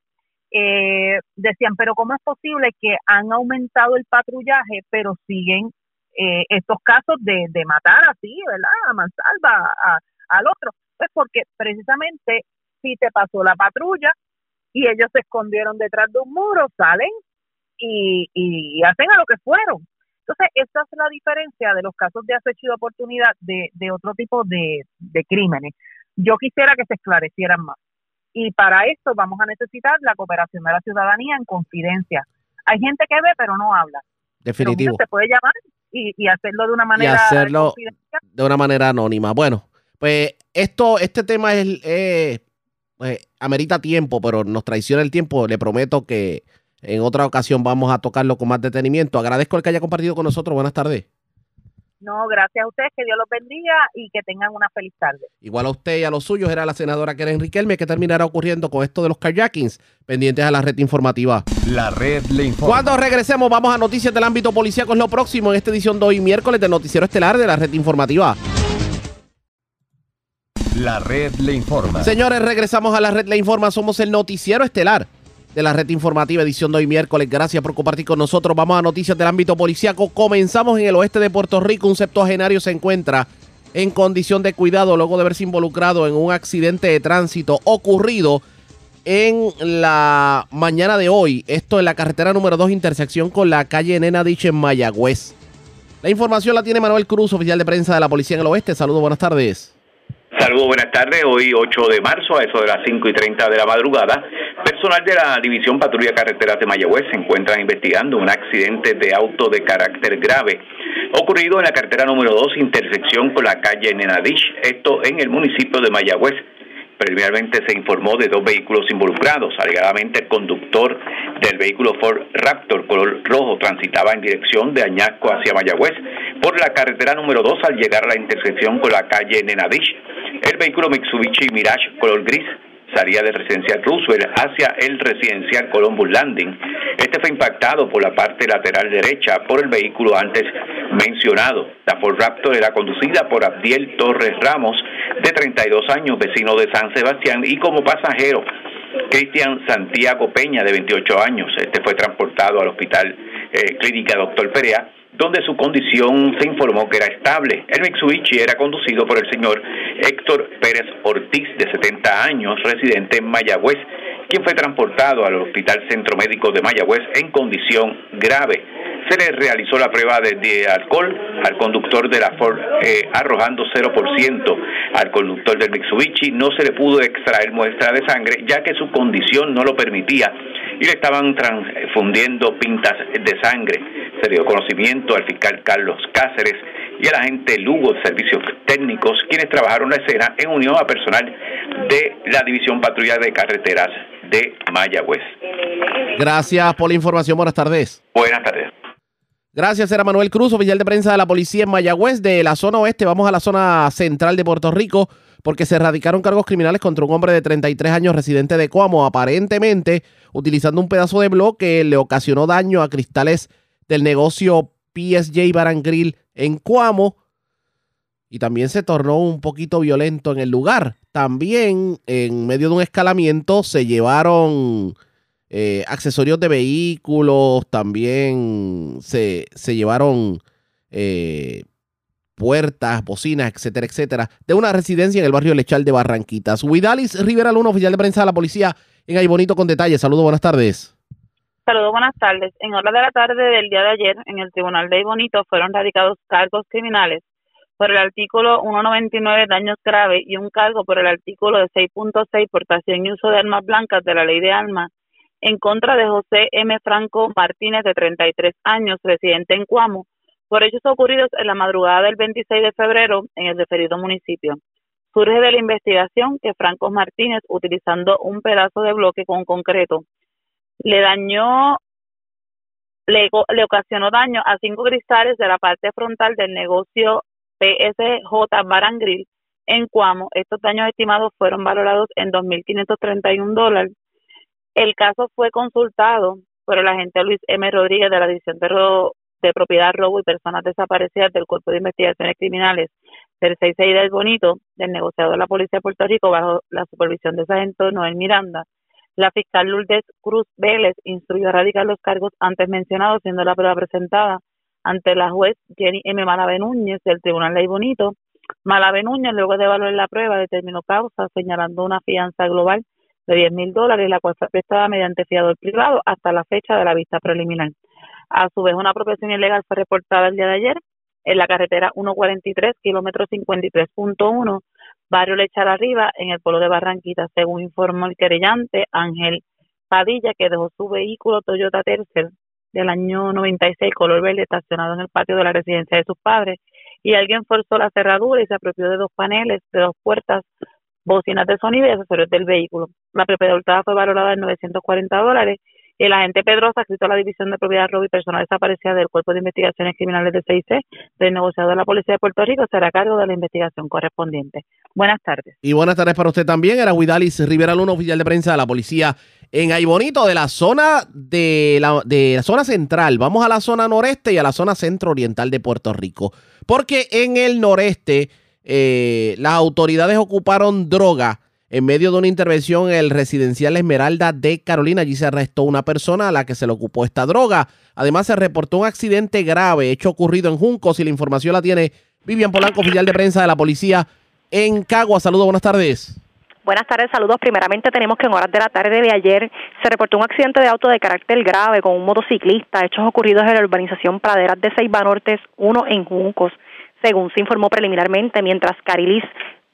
eh, decían, pero ¿cómo es posible que han aumentado el patrullaje, pero siguen eh, estos casos de, de matar así, ¿verdad? A mansalva a, al otro. Pues porque precisamente si te pasó la patrulla y ellos se escondieron detrás de un muro, salen y, hacen a lo que fueron. Entonces, esa es la diferencia de los casos de acecho y de oportunidad de, de otro tipo de, de crímenes. Yo quisiera que se esclarecieran más. Y para esto vamos a necesitar la cooperación de la ciudadanía en confidencia. hay gente que ve pero no habla. Definitivo. se puede llamar y, hacerlo de una manera y hacerlo de una manera anónima. Bueno, pues esto, este tema es, pues, amerita tiempo, pero nos traiciona el tiempo. Le prometo que en otra ocasión vamos a tocarlo con más detenimiento. Agradezco el que haya compartido con nosotros. Buenas tardes. No, gracias a ustedes, que Dios los bendiga y que tengan una feliz tarde. Igual a usted y a los suyos era la senadora Keren Riquelme, que terminará ocurriendo con esto de los kayaking, pendientes a la red informativa. La red le informa. Cuando regresemos, vamos a noticias del ámbito policíaco, es lo próximo en esta edición de hoy, miércoles, del Noticiero Estelar de la red informativa. La red le informa. Señores, regresamos a la red le informa, somos el Noticiero Estelar de la red informativa edición de hoy miércoles. Gracias por compartir con nosotros. Vamos a noticias del ámbito policiaco. Comenzamos en el oeste de Puerto Rico. Un septuagenario se encuentra en condición de cuidado luego de haberse involucrado en un accidente de tránsito ocurrido en la mañana de hoy. Esto en la carretera número 2, intersección con la calle Nena Dich en Mayagüez. La información la tiene Manuel Cruz, oficial de prensa de la Policía en el Oeste. Saludos, buenas tardes. Saludos, buenas tardes. Hoy 8 de marzo, a eso de las 5 y 30 de la madrugada, personal de la División Patrulla Carreteras de Mayagüez se encuentran investigando un accidente de auto de carácter grave ocurrido en la carretera número 2, intersección con la calle Nenadish, esto en el municipio de Mayagüez. Preliminarmente se informó de dos vehículos involucrados. Alegadamente el conductor del vehículo Ford Raptor color rojo transitaba en dirección de Añasco hacia Mayagüez por la carretera número 2 al llegar a la intersección con la calle Nenadish. El vehículo Mitsubishi Mirage color gris salía del residencial Roosevelt hacia el residencial Columbus Landing. Este fue impactado por la parte lateral derecha por el vehículo antes mencionado. La Ford Raptor era conducida por Abdiel Torres Ramos, de 32 años, vecino de San Sebastián, y como pasajero Cristian Santiago Peña, de 28 años. Este fue transportado al Hospital eh, Clínica Doctor Perea donde su condición se informó que era estable. El Mitsubishi era conducido por el señor Héctor Pérez Ortiz, de 70 años, residente en Mayagüez, quien fue transportado al Hospital Centro Médico de Mayagüez en condición grave. Se le realizó la prueba de, alcohol al conductor de la Ford, eh, arrojando 0%. Al conductor del Mitsubishi no se le pudo extraer muestra de sangre, ya que su condición no lo permitía y le estaban transfundiendo pintas de sangre. Se dio conocimiento al fiscal Carlos Cáceres y al agente Lugo de Servicios Técnicos, quienes trabajaron la escena en unión a personal de la División Patrulla de Carreteras de Mayagüez. Gracias por la información. Buenas tardes. Buenas tardes. Gracias, era Manuel Cruz, oficial de prensa de la policía en Mayagüez. De la zona oeste, vamos a la zona central de Puerto Rico, porque se erradicaron cargos criminales contra un hombre de 33 años residente de Coamo, aparentemente utilizando un pedazo de bloque, le ocasionó daño a cristales del negocio PSJ Bar Grill en Cuamo y también se tornó un poquito violento en el lugar. También en medio de un escalamiento se llevaron eh, accesorios de vehículos, también se, se llevaron eh, puertas, bocinas, etcétera, etcétera, de una residencia en el barrio Lechal de Barranquitas. Huidalis Rivera Luna, oficial de prensa de la policía, en Ahí Bonito con detalles. Saludos, buenas tardes. Saludos, buenas tardes. En hora de la tarde del día de ayer, en el Tribunal de Bonito fueron radicados cargos criminales por el artículo 199 daños graves y un cargo por el artículo de 6.6 portación y uso de armas blancas de la ley de armas en contra de José M. Franco Martínez, de 33 años, residente en Cuamo, por hechos ocurridos en la madrugada del 26 de febrero en el referido municipio. Surge de la investigación que Franco Martínez, utilizando un pedazo de bloque con concreto, le dañó, le, ocasionó daño a cinco cristales de la parte frontal del negocio PSJ Barangril en Cuamo. Estos daños estimados fueron valorados en 2.531 dólares. El caso fue consultado por el agente Luis M. Rodríguez de la División de, de Propiedad, Robo y Personas Desaparecidas del Cuerpo de Investigaciones Criminales del 66 del Bonito, del negociador de la Policía de Puerto Rico, bajo la supervisión de agente Noel Miranda. La fiscal Lourdes Cruz Vélez instruyó a radicar los cargos antes mencionados, siendo la prueba presentada ante la juez Jenny M. Malave Núñez del Tribunal Ley Bonito. Malave Núñez, luego de evaluar la prueba, determinó causa, señalando una fianza global de 10 mil dólares, la cual fue prestada mediante fiador privado hasta la fecha de la vista preliminar. A su vez, una apropiación ilegal fue reportada el día de ayer en la carretera 143, kilómetro 53.1, barrio Lechar Arriba, en el pueblo de Barranquita, según informó el querellante Ángel Padilla, que dejó su vehículo Toyota Tercel del año 96, color verde, estacionado en el patio de la residencia de sus padres, y alguien forzó la cerradura y se apropió de dos paneles, de dos puertas, bocinas de sonido y accesorios del vehículo. La propiedad fue valorada en 940 dólares el agente Pedrosa, escrito a la División de Propiedad Robo y Personal Desaparecida del Cuerpo de Investigaciones Criminales de CIC, del negociador de la Policía de Puerto Rico, será a cargo de la investigación correspondiente. Buenas tardes. Y buenas tardes para usted también. Era Huidalis Rivera Luna, oficial de prensa de la Policía en Aybonito, de la zona de la, de la zona central. Vamos a la zona noreste y a la zona centro-oriental de Puerto Rico. Porque en el noreste eh, las autoridades ocuparon droga en medio de una intervención en el residencial Esmeralda de Carolina, allí se arrestó una persona a la que se le ocupó esta droga. Además, se reportó un accidente grave, hecho ocurrido en Juncos, y la información la tiene Vivian Polanco, oficial de prensa de la policía en Cagua. Saludos, buenas tardes. Buenas tardes, saludos. Primeramente tenemos que en horas de la tarde de ayer se reportó un accidente de auto de carácter grave con un motociclista, hechos ocurridos en la urbanización Praderas de Seiba Nortes 1 en Juncos, según se informó preliminarmente, mientras Carilis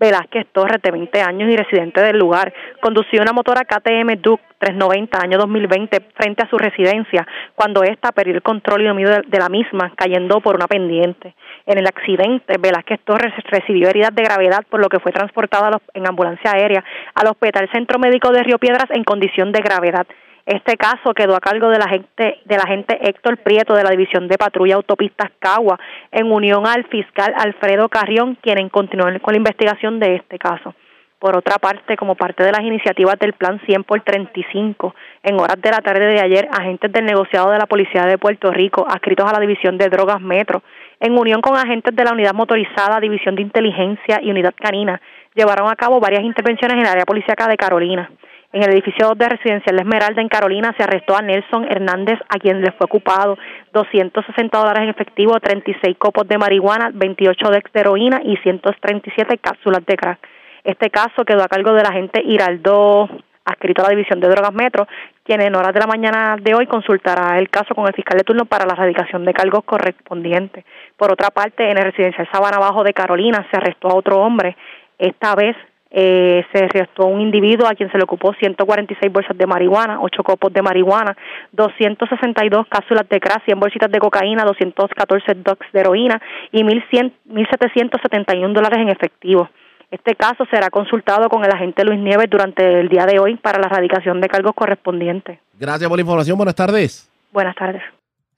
Velázquez Torres, de 20 años y residente del lugar, condució una motora KTM Duke 390 año 2020 frente a su residencia cuando ésta perdió el control y dominio de la misma, cayendo por una pendiente. En el accidente, Velázquez Torres recibió heridas de gravedad, por lo que fue transportada en ambulancia aérea al Hospital Centro Médico de Río Piedras en condición de gravedad. Este caso quedó a cargo de la gente de la agente Héctor Prieto de la División de Patrulla Autopistas Cagua, en unión al fiscal Alfredo Carrión, quien continuó con la investigación de este caso. Por otra parte, como parte de las iniciativas del Plan 100 por 35, en horas de la tarde de ayer, agentes del negociado de la Policía de Puerto Rico, adscritos a la División de Drogas Metro, en unión con agentes de la Unidad Motorizada, División de Inteligencia y Unidad Canina, llevaron a cabo varias intervenciones en el área policíaca de Carolina. En el edificio de residencial Esmeralda en Carolina se arrestó a Nelson Hernández, a quien le fue ocupado 260 dólares en efectivo, 36 copos de marihuana, 28 de heroína y 137 cápsulas de crack. Este caso quedó a cargo del agente Hiraldo, adscrito a la División de Drogas Metro, quien en horas de la mañana de hoy consultará el caso con el fiscal de turno para la erradicación de cargos correspondientes. Por otra parte, en el residencial Sabana Bajo de Carolina se arrestó a otro hombre, esta vez eh, se arrestó un individuo a quien se le ocupó 146 bolsas de marihuana, 8 copos de marihuana, 262 cápsulas de crack, 100 bolsitas de cocaína, 214 docs de heroína y 1.771 dólares en efectivo. Este caso será consultado con el agente Luis Nieves durante el día de hoy para la erradicación de cargos correspondientes. Gracias por la información. Buenas tardes. Buenas tardes.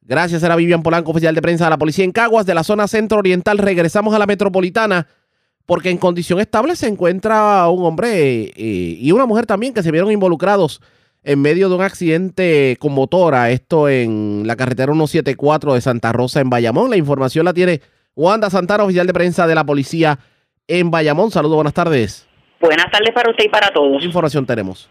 Gracias, era Vivian Polanco, oficial de prensa de la policía en Caguas, de la zona centro-oriental. Regresamos a la metropolitana porque en condición estable se encuentra un hombre eh, y una mujer también que se vieron involucrados en medio de un accidente con motora, esto en la carretera 174 de Santa Rosa en Bayamón. La información la tiene Wanda Santana, oficial de prensa de la policía en Bayamón. Saludos, buenas tardes. Buenas tardes para usted y para todos. ¿Qué información tenemos?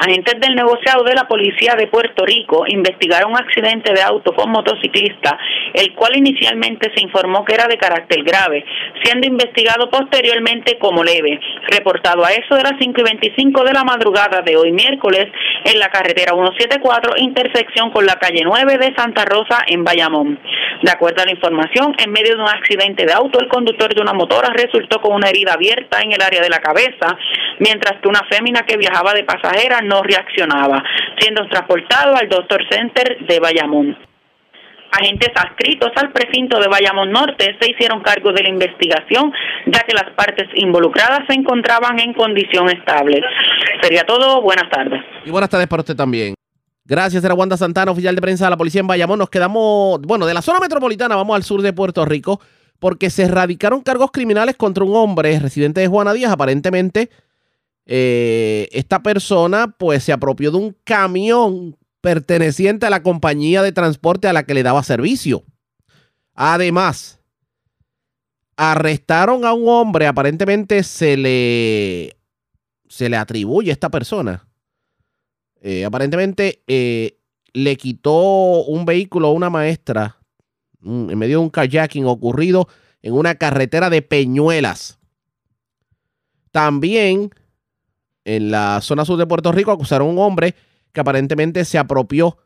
Agentes del negociado de la Policía de Puerto Rico investigaron un accidente de auto con motociclista, el cual inicialmente se informó que era de carácter grave, siendo investigado posteriormente como leve. Reportado a eso de las 5 y 25 de la madrugada de hoy miércoles en la carretera 174, intersección con la calle 9 de Santa Rosa en Bayamón. De acuerdo a la información, en medio de un accidente de auto, el conductor de una motora resultó con una herida abierta en el área de la cabeza, mientras que una fémina que viajaba de pasajera no reaccionaba, siendo transportado al Doctor Center de Bayamón. Agentes adscritos al precinto de Bayamón Norte se hicieron cargo de la investigación, ya que las partes involucradas se encontraban en condición estable. Sería todo. Buenas tardes. Y buenas tardes para usted también. Gracias, era Wanda Santana, oficial de prensa de la policía en Bayamón. Nos quedamos, bueno, de la zona metropolitana vamos al sur de Puerto Rico porque se erradicaron cargos criminales contra un hombre residente de Juana Díaz, aparentemente eh, esta persona pues se apropió de un camión perteneciente a la compañía de transporte a la que le daba servicio. Además, arrestaron a un hombre, aparentemente se le, se le atribuye a esta persona. Eh, aparentemente eh, le quitó un vehículo a una maestra en medio de un kayaking ocurrido en una carretera de Peñuelas. También en la zona sur de Puerto Rico acusaron a un hombre que aparentemente se apropió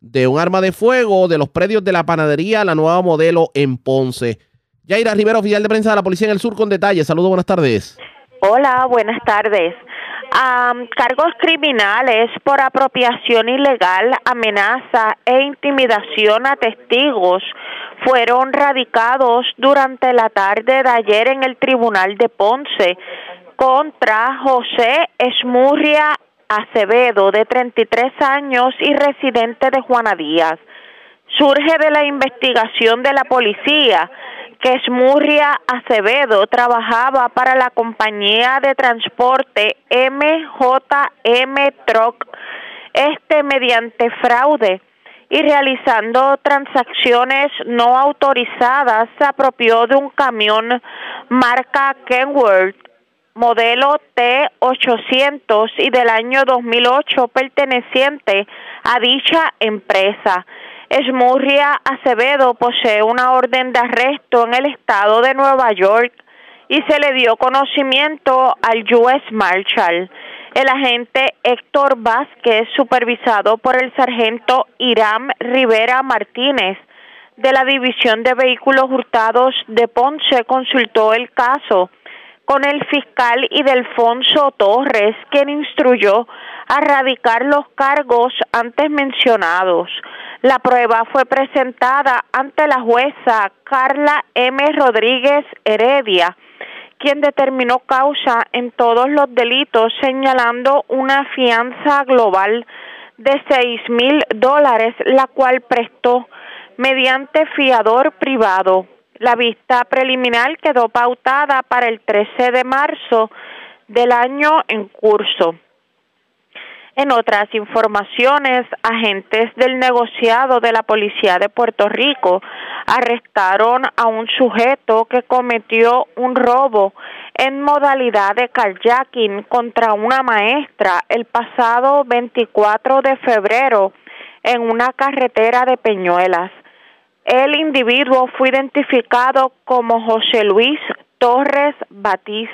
de un arma de fuego de los predios de la panadería La Nueva Modelo en Ponce. Yaira Rivera, oficial de prensa de la Policía en el Sur, con detalles. Saludos, buenas tardes. Hola, buenas tardes. cargos criminales por apropiación ilegal, amenaza e intimidación a testigos fueron radicados durante la tarde de ayer en el Tribunal de Ponce contra José Esmurria Acevedo, de 33 años y residente de Juana Díaz. Surge de la investigación de la policía que Esmurria Acevedo trabajaba para la compañía de transporte MJM Truck, este mediante fraude y realizando transacciones no autorizadas se apropió de un camión marca Kenworth modelo T800 y del año 2008 perteneciente a dicha empresa. Esmurria Acevedo posee una orden de arresto en el estado de Nueva York y se le dio conocimiento al US Marshal. El agente Héctor Vázquez, supervisado por el sargento Irán Rivera Martínez de la División de Vehículos Hurtados de Ponce, consultó el caso con el fiscal Idelfonso Torres, quien instruyó a radicar los cargos antes mencionados. La prueba fue presentada ante la jueza Carla M. Rodríguez Heredia, quien determinó causa en todos los delitos, señalando una fianza global de seis mil dólares, la cual prestó mediante fiador privado. La vista preliminar quedó pautada para el 13 de marzo del año en curso. En otras informaciones, agentes del negociado de la Policía de Puerto Rico arrestaron a un sujeto que cometió un robo en modalidad de carjacking contra una maestra el pasado 24 de febrero en una carretera de Peñuelas. El individuo fue identificado como José Luis Torres Batiz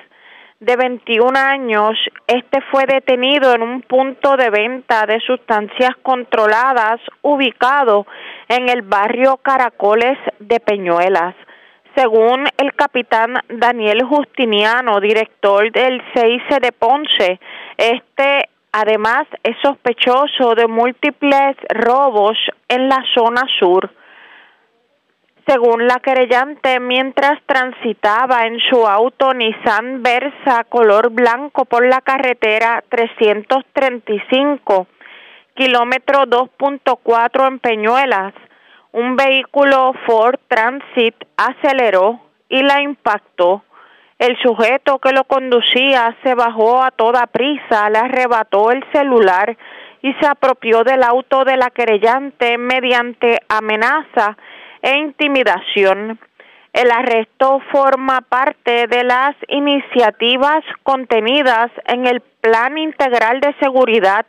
de 21 años, este fue detenido en un punto de venta de sustancias controladas ubicado en el barrio Caracoles de Peñuelas. Según el capitán Daniel Justiniano, director del CIC de Ponce, este además es sospechoso de múltiples robos en la zona sur según la querellante, mientras transitaba en su auto Nissan Versa color blanco por la carretera 335, kilómetro 2.4 en Peñuelas, un vehículo Ford Transit aceleró y la impactó. El sujeto que lo conducía se bajó a toda prisa, le arrebató el celular y se apropió del auto de la querellante mediante amenaza e intimidación. El arresto forma parte de las iniciativas contenidas en el Plan Integral de Seguridad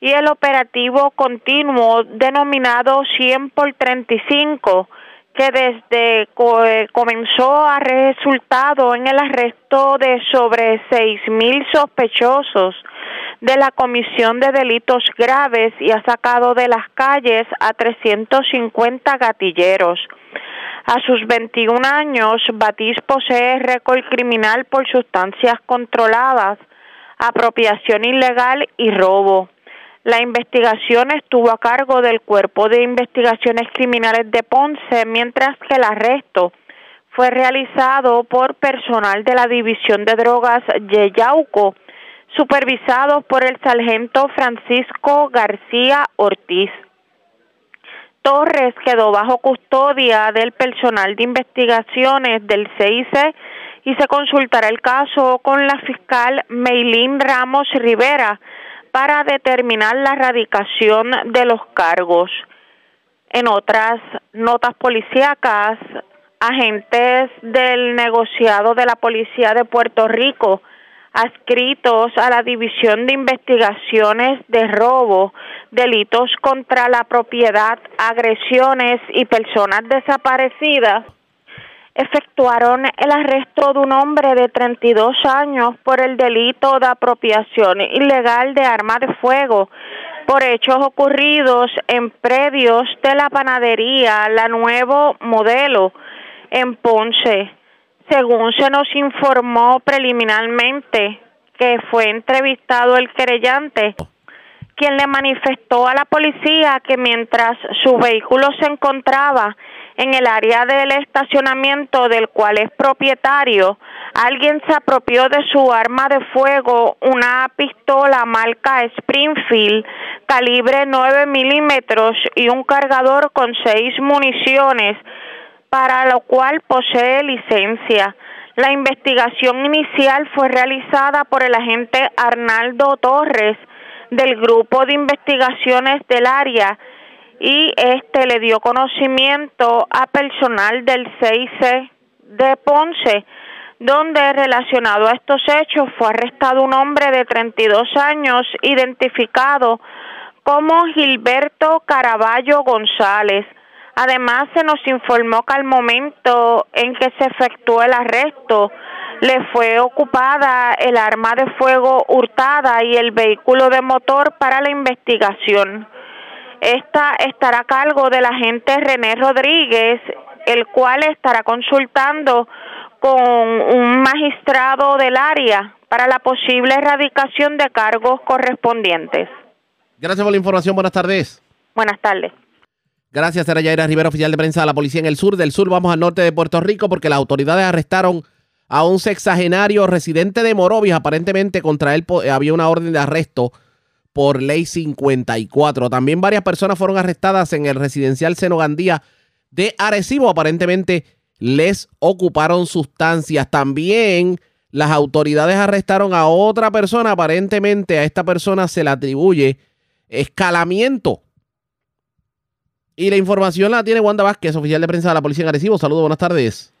y el operativo continuo denominado 100 por 35, que desde eh, comenzó a resultado en el arresto de sobre seis mil sospechosos de la Comisión de Delitos Graves y ha sacado de las calles a 350 gatilleros. A sus 21 años, Batiz posee récord criminal por sustancias controladas, apropiación ilegal y robo. La investigación estuvo a cargo del Cuerpo de Investigaciones Criminales de Ponce, mientras que el arresto fue realizado por personal de la División de Drogas Yeyauco, supervisado por el sargento Francisco García Ortiz. Torres quedó bajo custodia del personal de investigaciones del CIC y se consultará el caso con la fiscal Meilín Ramos Rivera para determinar la erradicación de los cargos. En otras notas policíacas, agentes del negociado de la Policía de Puerto Rico adscritos a la División de Investigaciones de Robo, Delitos contra la Propiedad, Agresiones y Personas Desaparecidas, efectuaron el arresto de un hombre de 32 años por el delito de apropiación ilegal de armas de fuego por hechos ocurridos en predios de la panadería La Nuevo Modelo en Ponce según se nos informó preliminarmente, que fue entrevistado el querellante, quien le manifestó a la policía que mientras su vehículo se encontraba en el área del estacionamiento del cual es propietario, alguien se apropió de su arma de fuego, una pistola marca Springfield, calibre 9 milímetros y un cargador con seis municiones, para lo cual posee licencia. La investigación inicial fue realizada por el agente Arnaldo Torres del Grupo de Investigaciones del Área y este le dio conocimiento a personal del CIC de Ponce, donde relacionado a estos hechos fue arrestado un hombre de 32 años identificado como Gilberto Caraballo González. Además, se nos informó que al momento en que se efectuó el arresto, le fue ocupada el arma de fuego hurtada y el vehículo de motor para la investigación. Esta estará a cargo del agente René Rodríguez, el cual estará consultando con un magistrado del área para la posible erradicación de cargos correspondientes. Gracias por la información. Buenas tardes. Buenas tardes. Gracias, era Yaira Rivera, oficial de prensa de la policía en el sur. Del sur vamos al norte de Puerto Rico porque las autoridades arrestaron a un sexagenario residente de Morovis. Aparentemente contra él había una orden de arresto por ley 54. También varias personas fueron arrestadas en el residencial Senogandía de Arecibo. Aparentemente les ocuparon sustancias. También las autoridades arrestaron a otra persona. Aparentemente a esta persona se le atribuye escalamiento y la información la tiene Wanda Vázquez, oficial de prensa de la Policía en Arecibo. Saludos, buenas tardes.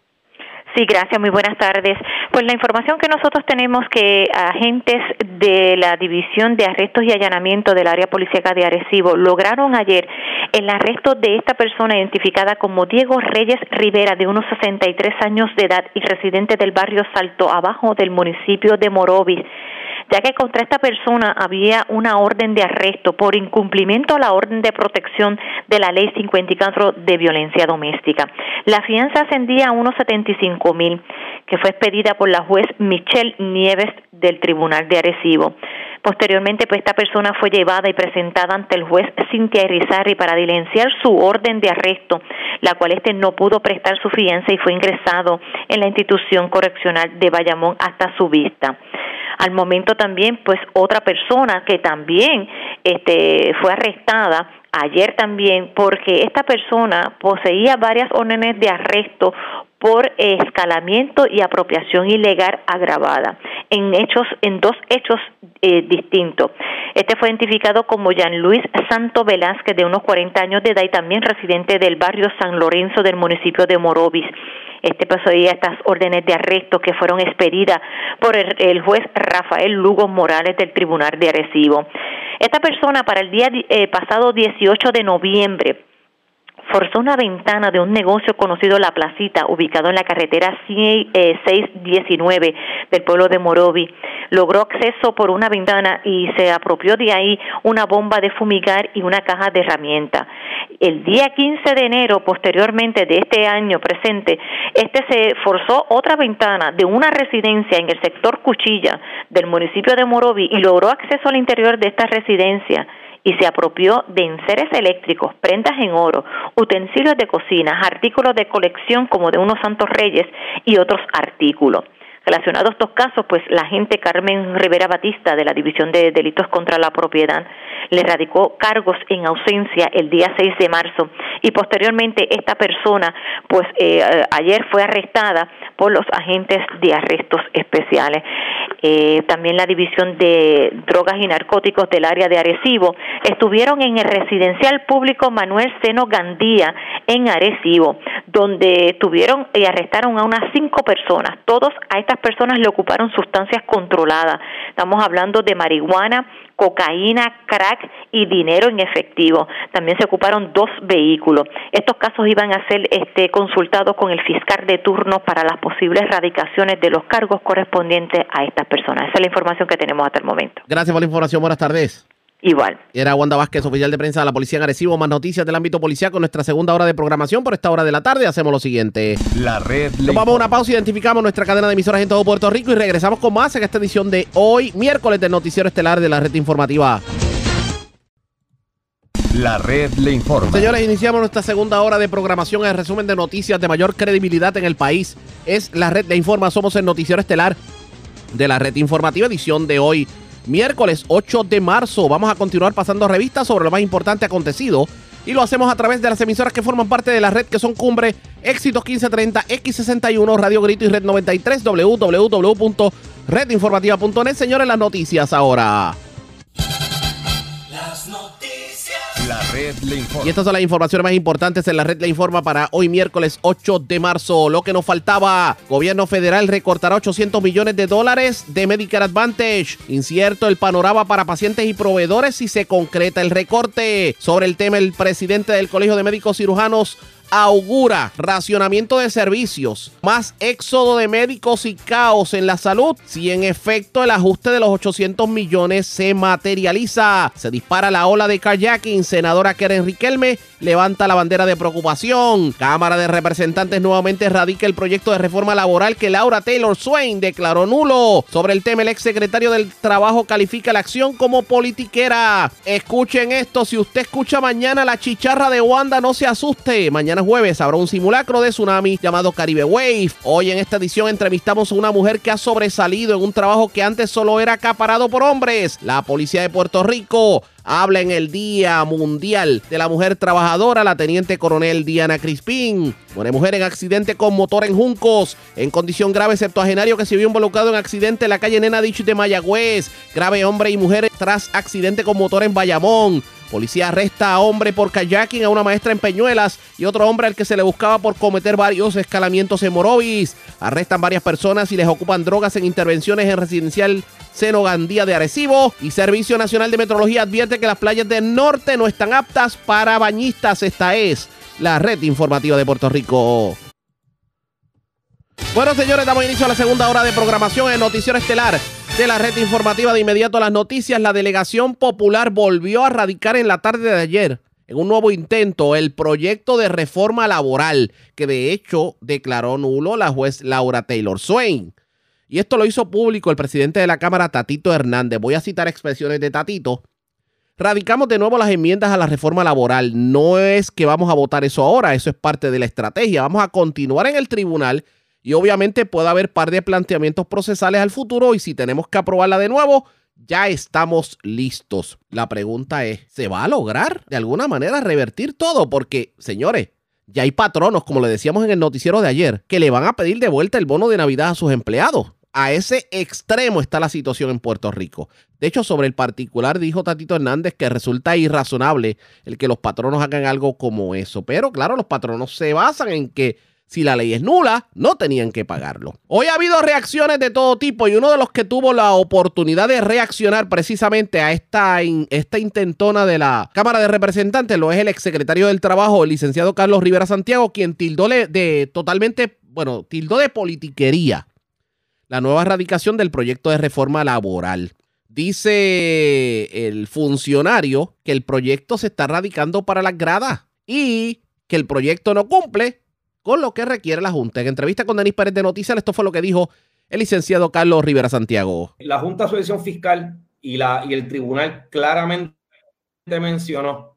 Sí, gracias, muy buenas tardes. Pues la información que nosotros tenemos que agentes de la División de Arrestos y Allanamiento del área policíaca de Arecibo lograron ayer el arresto de esta persona identificada como Diego Reyes Rivera, de unos 63 años de edad y residente del barrio Salto Abajo del municipio de Morovis ya que contra esta persona había una orden de arresto por incumplimiento a la orden de protección de la ley 54 de violencia doméstica. La fianza ascendía a unos 75 mil, que fue expedida por la juez Michelle Nieves del Tribunal de Arecibo. Posteriormente, pues esta persona fue llevada y presentada ante el juez Cintia Irizarry para diligenciar su orden de arresto, la cual este no pudo prestar su fianza y fue ingresado en la institución correccional de Bayamón hasta su vista. Al momento también, pues otra persona que también este, fue arrestada ayer también porque esta persona poseía varias órdenes de arresto por escalamiento y apropiación ilegal agravada en hechos en dos hechos eh, distintos. Este fue identificado como Jean Luis Santo Velázquez de unos 40 años de edad y también residente del barrio San Lorenzo del municipio de Morovis. Este poseía estas órdenes de arresto que fueron expedidas por el, juez Rafael Lugo Morales del Tribunal de Arecibo. Esta persona para el día eh, pasado 18 de noviembre forzó una ventana de un negocio conocido La Placita, ubicado en la carretera 619 eh, del pueblo de Morovi. Logró acceso por una ventana y se apropió de ahí una bomba de fumigar y una caja de herramientas. El día 15 de enero, posteriormente de este año presente, este se forzó otra ventana de una residencia en el sector Cuchilla del municipio de Morovi y logró acceso al interior de esta residencia y se apropió de enseres eléctricos, prendas en oro, utensilios de cocina, artículos de colección como de unos santos reyes y otros artículos. Relacionados a estos casos, pues la agente Carmen Rivera Batista de la División de Delitos contra la Propiedad le radicó cargos en ausencia el día 6 de marzo y posteriormente esta persona, pues eh, ayer fue arrestada por los agentes de arrestos especiales. Eh, también la División de Drogas y Narcóticos del área de Arecibo estuvieron en el residencial público Manuel Seno Gandía en Arecibo, donde tuvieron y arrestaron a unas cinco personas. Todos a personas le ocuparon sustancias controladas. Estamos hablando de marihuana, cocaína, crack y dinero en efectivo. También se ocuparon dos vehículos. Estos casos iban a ser este, consultados con el fiscal de turno para las posibles radicaciones de los cargos correspondientes a estas personas. Esa es la información que tenemos hasta el momento. Gracias por la información. Buenas tardes. Igual. Era Wanda Vázquez, oficial de prensa de la Policía en Arecibo. Más noticias del ámbito policial con nuestra segunda hora de programación. Por esta hora de la tarde hacemos lo siguiente. La red. Nos vamos a una pausa, identificamos nuestra cadena de emisoras en todo Puerto Rico y regresamos con más en esta edición de hoy, miércoles del Noticiero Estelar de la Red Informativa. La red le informa. Señores, iniciamos nuestra segunda hora de programación. El resumen de noticias de mayor credibilidad en el país es la red le informa. Somos el Noticiero Estelar de la Red Informativa, edición de hoy, miércoles 8 de marzo. Vamos a continuar pasando revistas sobre lo más importante acontecido y lo hacemos a través de las emisoras que forman parte de la red que son Cumbre, Éxitos 1530, X61, Radio Grito y Red 93, www.redinformativa.net. Señores, las noticias ahora. La red. Y estas son las informaciones más importantes en la red Le Informa para hoy miércoles 8 de marzo. Lo que nos faltaba, gobierno federal recortará 800 millones de dólares de Medicare Advantage. Incierto el panorama para pacientes y proveedores si se concreta el recorte. Sobre el tema, el presidente del Colegio de Médicos Cirujanos augura racionamiento de servicios, más éxodo de médicos y caos en la salud. Si en efecto el ajuste de los 800 millones se materializa, se dispara la ola de kayaking. Senadora Keren Riquelme levanta la bandera de preocupación. Cámara de Representantes nuevamente radica el proyecto de reforma laboral que Laura Taylor Swain declaró nulo. Sobre el tema, el ex secretario del Trabajo califica la acción como politiquera. Escuchen esto, si usted escucha mañana la chicharra de Wanda, no se asuste. Mañana jueves habrá un simulacro de tsunami llamado Caribe Wave. Hoy en esta edición entrevistamos a una mujer que ha sobresalido en un trabajo que antes solo era acaparado por hombres. La policía de Puerto Rico habla en el Día Mundial de la Mujer Trabajadora, la teniente coronel Diana Crispín. Muere mujer en accidente con motor en Juncos, en condición grave septuagenario que se vio involucrado en accidente en la calle Nena Dich de Mayagüez. Grave hombre y mujer tras accidente con motor en Bayamón. Policía arresta a hombre por kayaking, a una maestra en Peñuelas y otro hombre al que se le buscaba por cometer varios escalamientos en Morovis. Arrestan varias personas y les ocupan drogas en intervenciones en residencial Seno Gandía de Arecibo. Y Servicio Nacional de Metrología advierte que las playas del norte no están aptas para bañistas. Esta es la red informativa de Puerto Rico. Bueno, señores, damos inicio a la segunda hora de programación en Noticiero Estelar de la red informativa de inmediato a las noticias. La delegación popular volvió a radicar en la tarde de ayer en un nuevo intento el proyecto de reforma laboral que de hecho declaró nulo la juez Laura Taylor Swain. Y esto lo hizo público el presidente de la Cámara, Tatito Hernández. Voy a citar expresiones de Tatito. Radicamos de nuevo las enmiendas a la reforma laboral. No es que vamos a votar eso ahora, eso es parte de la estrategia. Vamos a continuar en el tribunal y obviamente puede haber par de planteamientos procesales al futuro y si tenemos que aprobarla de nuevo, ya estamos listos. La pregunta es, ¿se va a lograr de alguna manera revertir todo? Porque, señores, ya hay patronos, como le decíamos en el noticiero de ayer, que le van a pedir de vuelta el bono de Navidad a sus empleados. A ese extremo está la situación en Puerto Rico. De hecho, sobre el particular dijo Tatito Hernández que resulta irrazonable el que los patronos hagan algo como eso. Pero claro, los patronos se basan en que si la ley es nula, no tenían que pagarlo. Hoy ha habido reacciones de todo tipo y uno de los que tuvo la oportunidad de reaccionar precisamente a esta, esta intentona de la Cámara de Representantes lo es el exsecretario del Trabajo, el licenciado Carlos Rivera Santiago, quien tildó de totalmente, bueno, tildó de politiquería la nueva erradicación del proyecto de reforma laboral. Dice el funcionario que el proyecto se está radicando para las gradas y que el proyecto no cumple con lo que requiere la Junta. En entrevista con Denis Pérez de Noticias, esto fue lo que dijo el licenciado Carlos Rivera Santiago. La Junta de Supervisión Fiscal y, la, y el tribunal claramente mencionó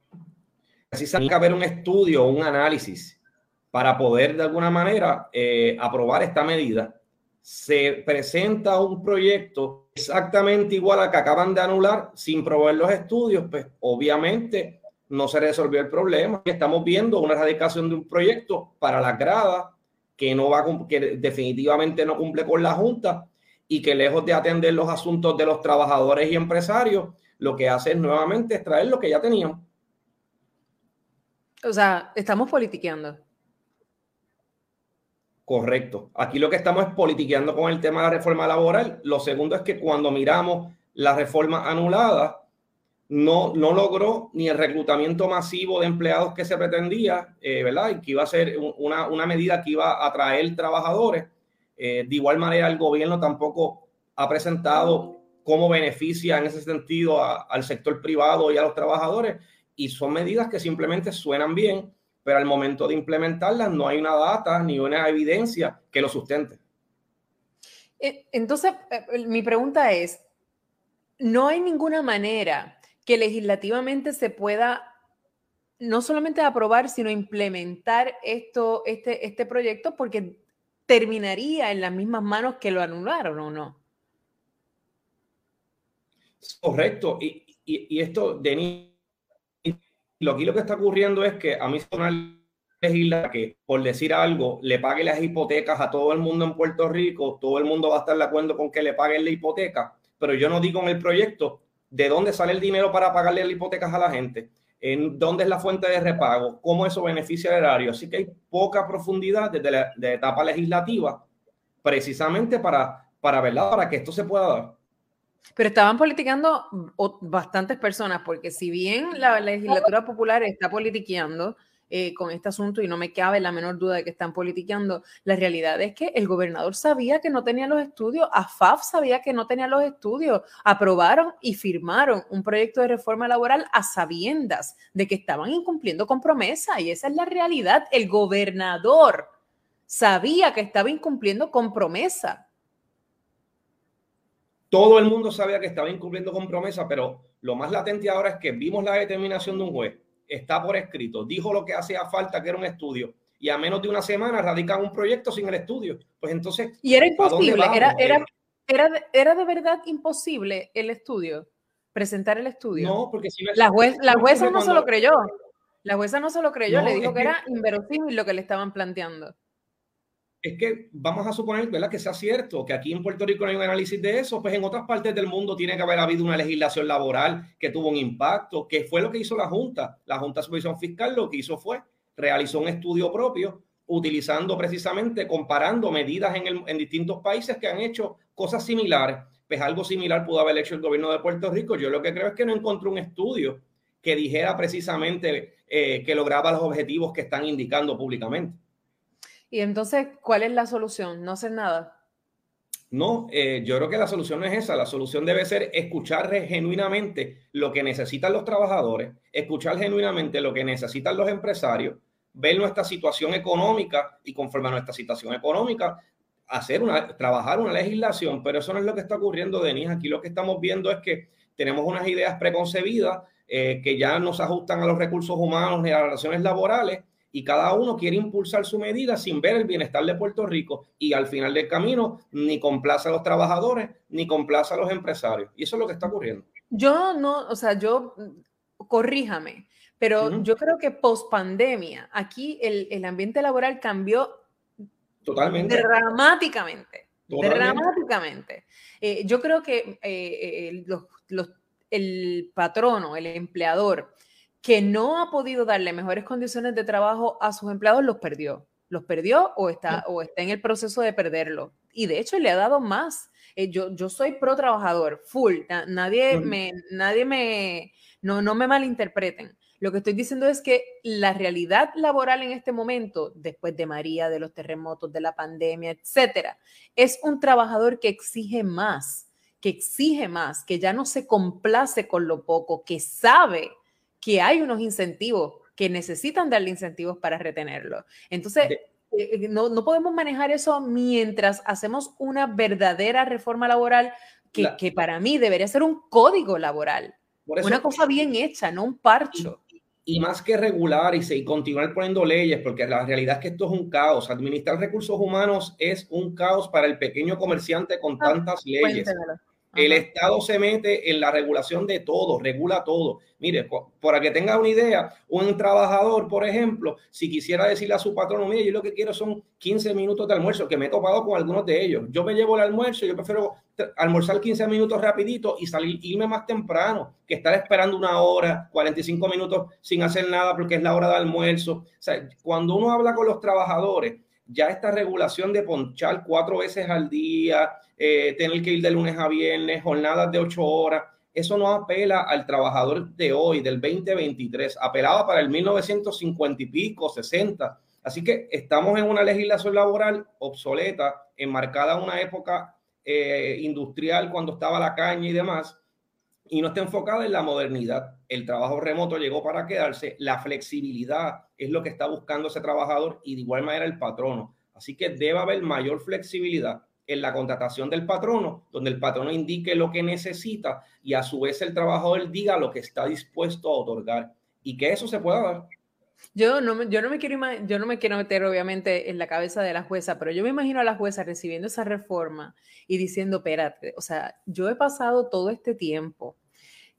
que que haber un estudio, un análisis para poder de alguna manera eh, aprobar esta medida. Se presenta un proyecto exactamente igual al que acaban de anular sin proveer los estudios, pues obviamente no se resolvió el problema. Estamos viendo una erradicación de un proyecto para la grada que no va que definitivamente no cumple con la Junta y que lejos de atender los asuntos de los trabajadores y empresarios, lo que hace es nuevamente extraer lo que ya tenían. O sea, estamos politiqueando. Correcto. Aquí lo que estamos es politiqueando con el tema de la reforma laboral. Lo segundo es que cuando miramos la reforma anulada, no, no logró ni el reclutamiento masivo de empleados que se pretendía, eh, ¿verdad? Y que iba a ser una, una, medida que iba a atraer trabajadores. Eh, de igual manera, el gobierno tampoco ha presentado cómo beneficia en ese sentido al sector privado y a los trabajadores. Y son medidas que simplemente suenan bien, pero al momento de implementarlas no hay una data ni una evidencia que lo sustente. Eh, entonces, mi pregunta es, ¿no hay ninguna manera que legislativamente se pueda no solamente aprobar, sino implementar esto, este, este proyecto? Porque terminaría en las mismas manos que lo anularon o no. Correcto. Y, y, esto, Denis, lo aquí lo que está ocurriendo es que a mí una legisla que, por decir algo, le pague las hipotecas a todo el mundo en Puerto Rico, todo el mundo va a estar de acuerdo con que le paguen la hipoteca, pero yo no digo en el proyecto de dónde sale el dinero para pagarle las hipotecas a la gente, en dónde es la fuente de repago, cómo eso beneficia al erario. Así que hay poca profundidad desde la etapa legislativa, precisamente para, para, ¿verdad? para que esto se pueda dar. Pero estaban politicando bastantes personas, porque si bien la legislatura popular está politiqueando eh, con este asunto y no me cabe la menor duda de que están politiqueando, la realidad es que el gobernador sabía que no tenía los estudios, AFAF sabía que no tenía los estudios, aprobaron y firmaron un proyecto de reforma laboral a sabiendas de que estaban incumpliendo con promesa y esa es la realidad. El gobernador sabía que estaba incumpliendo con promesa todo el mundo sabía que estaba incumpliendo con promesa, pero lo más latente ahora es que vimos la determinación de un juez, está por escrito, dijo lo que hacía falta, que era un estudio, y a menos de una semana radican un proyecto sin el estudio. Pues entonces. Y era imposible, era, era, era, era de verdad imposible el estudio, presentar el estudio. No, porque si la, la jueza no se lo creyó. La jueza no se lo creyó, le dijo que, que era inverosímil lo que le estaban planteando es que vamos a suponer ¿verdad? que sea cierto, que aquí en Puerto Rico no hay un análisis de eso, pues en otras partes del mundo tiene que haber habido una legislación laboral que tuvo un impacto, que fue lo que hizo la Junta. La Junta de Supervisión Fiscal lo que hizo fue realizó un estudio propio utilizando precisamente, comparando medidas en, distintos países que han hecho cosas similares. Pues algo similar pudo haber hecho el gobierno de Puerto Rico. Yo lo que creo es que no encontró un estudio que dijera precisamente eh, que lograba los objetivos que están indicando públicamente. Y entonces, ¿cuál es la solución? ¿No hacer nada? No, eh, yo creo que la solución no es esa. La solución debe ser escuchar genuinamente lo que necesitan los trabajadores, escuchar genuinamente lo que necesitan los empresarios, ver nuestra situación económica y conforme a nuestra situación económica, hacer una, trabajar una legislación. Pero eso no es lo que está ocurriendo, Denise. Aquí lo que estamos viendo es que tenemos unas ideas preconcebidas eh, que ya no se ajustan a los recursos humanos ni a las relaciones laborales y cada uno quiere impulsar su medida sin ver el bienestar de Puerto Rico y al final del camino ni complace a los trabajadores ni complace a los empresarios. Y eso es lo que está ocurriendo. Yo no, o sea, yo, corríjame, pero yo creo que post pandemia, aquí el, el, ambiente laboral cambió totalmente. Dramáticamente. Dramáticamente. Eh, yo creo que eh, eh, los, los, el patrono, el empleador, que no ha podido darle mejores condiciones de trabajo a sus empleados, los perdió. Los perdió o está, o está en el proceso de perderlo. Y de hecho le ha dado más. Eh, yo, yo soy pro trabajador, full. Nadie me, nadie me, no, no me malinterpreten. Lo que estoy diciendo es que la realidad laboral en este momento, después de María, de los terremotos, de la pandemia, etcétera, es un trabajador que exige más, que exige más, que ya no se complace con lo poco, que sabe que hay unos incentivos que necesitan darle incentivos para retenerlo. Entonces, eh, eh, no, no, podemos manejar eso mientras hacemos una verdadera reforma laboral que, que para mí debería ser un código laboral. una cosa bien hecha, no un parcho. Y, más que regular y, y continuar poniendo leyes, porque la realidad es que esto es un caos. Administrar recursos humanos es un caos para el pequeño comerciante con ah, tantas leyes. El Estado se mete en la regulación de todo, regula todo. Mire, para que tenga una idea, un trabajador, por ejemplo, si quisiera decirle a su patrón, mire, yo lo que quiero son 15 minutos de almuerzo, que me he topado con algunos de ellos. Yo me llevo el almuerzo, yo prefiero almorzar 15 minutos rapidito y salir, irme más temprano, que estar esperando una hora, 45 minutos sin hacer nada porque es la hora de almuerzo. O sea, cuando uno habla con los trabajadores, ya esta regulación de ponchar cuatro veces al día, eh, tener que ir de lunes a viernes, jornadas de ocho horas, eso no apela al trabajador de hoy, del 2023, apelaba para el 1950 y pico, 60. Así que estamos en una legislación laboral obsoleta, enmarcada en una época eh, industrial cuando estaba la caña y demás, y no está enfocada en la modernidad. El trabajo remoto llegó para quedarse, la flexibilidad es lo que está buscando ese trabajador y de igual manera el patrono. Así que debe haber mayor flexibilidad en la contratación del patrono, donde el patrono indique lo que necesita y a su vez el trabajador diga lo que está dispuesto a otorgar y que eso se pueda dar. Yo no, me quiero, quiero meter obviamente en la cabeza de la jueza, pero yo me imagino a la jueza recibiendo esa reforma y diciendo, espérate, o sea, yo he pasado todo este tiempo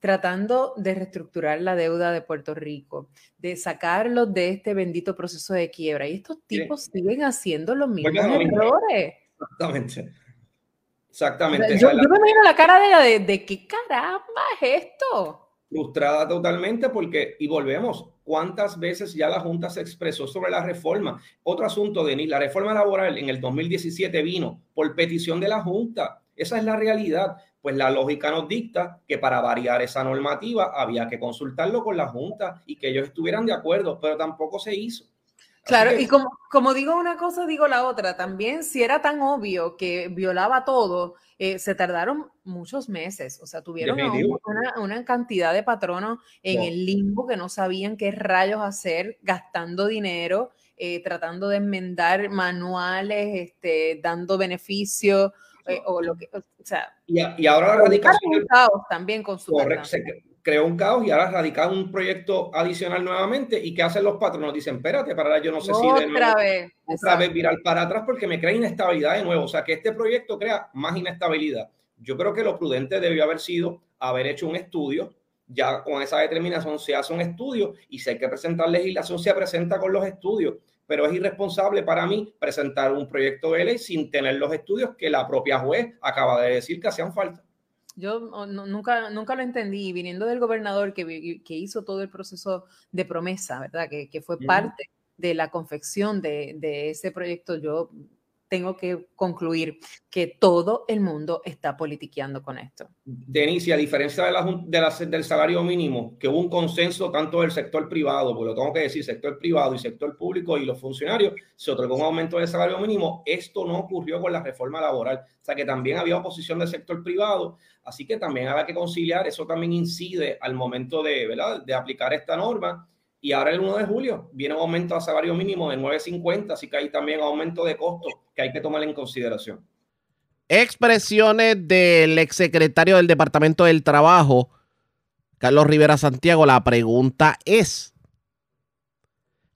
tratando de reestructurar la deuda de Puerto Rico, de sacarlos de este bendito proceso de quiebra. Y estos tipos siguen haciendo los mismos errores. Exactamente. Exactamente. yo, me imagino la cara de ella de, de qué caramba es esto. Frustrada totalmente porque, y volvemos, ¿cuántas veces ya la Junta se expresó sobre la reforma? Otro asunto, Denis, la reforma laboral en el 2017 vino por petición de la Junta. Esa es la realidad. Pues la lógica nos dicta que para variar esa normativa había que consultarlo con la Junta y que ellos estuvieran de acuerdo, pero tampoco se hizo. Claro, y como, como digo una cosa, digo la otra. También, si era tan obvio que violaba todo, eh, se tardaron muchos meses. O sea, tuvieron una, cantidad de patronos en el limbo que no sabían qué rayos hacer, gastando dinero, eh, tratando de enmendar manuales, este, dando beneficios. Eh, o lo que, o sea, y, ahora la radicación también con su creó un caos y ahora radica un proyecto adicional nuevamente. ¿Y qué hacen los patronos? Dicen, espérate, para yo no sé si de otra vez, otra vez virar para atrás porque me crea inestabilidad de nuevo. O sea, que este proyecto crea más inestabilidad. Yo creo que lo prudente debió haber sido haber hecho un estudio. Ya con esa determinación se hace un estudio y si hay que presentar legislación, se presenta con los estudios. Pero es irresponsable para mí presentar un proyecto de ley sin tener los estudios que la propia juez acaba de decir que hacían falta. Yo nunca, nunca lo entendí, viniendo del gobernador que, que hizo todo el proceso de promesa, ¿verdad? Que, que fue parte de la confección de, de, ese proyecto, yo tengo que concluir que todo el mundo está politiqueando con esto. Denise, a diferencia de la, del salario mínimo, que hubo un consenso tanto del sector privado, porque lo tengo que decir, sector privado y sector público y los funcionarios, se otorgó un aumento del salario mínimo. Esto no ocurrió con la reforma laboral, o sea que también había oposición del sector privado, así que también había que conciliar, eso también incide al momento de, ¿verdad? de aplicar esta norma y ahora el 1 de julio viene un aumento a salario mínimo de 9.50, así que hay también aumento de costos que hay que tomar en consideración. Expresiones del exsecretario del Departamento del Trabajo, Carlos Rivera Santiago. La pregunta es,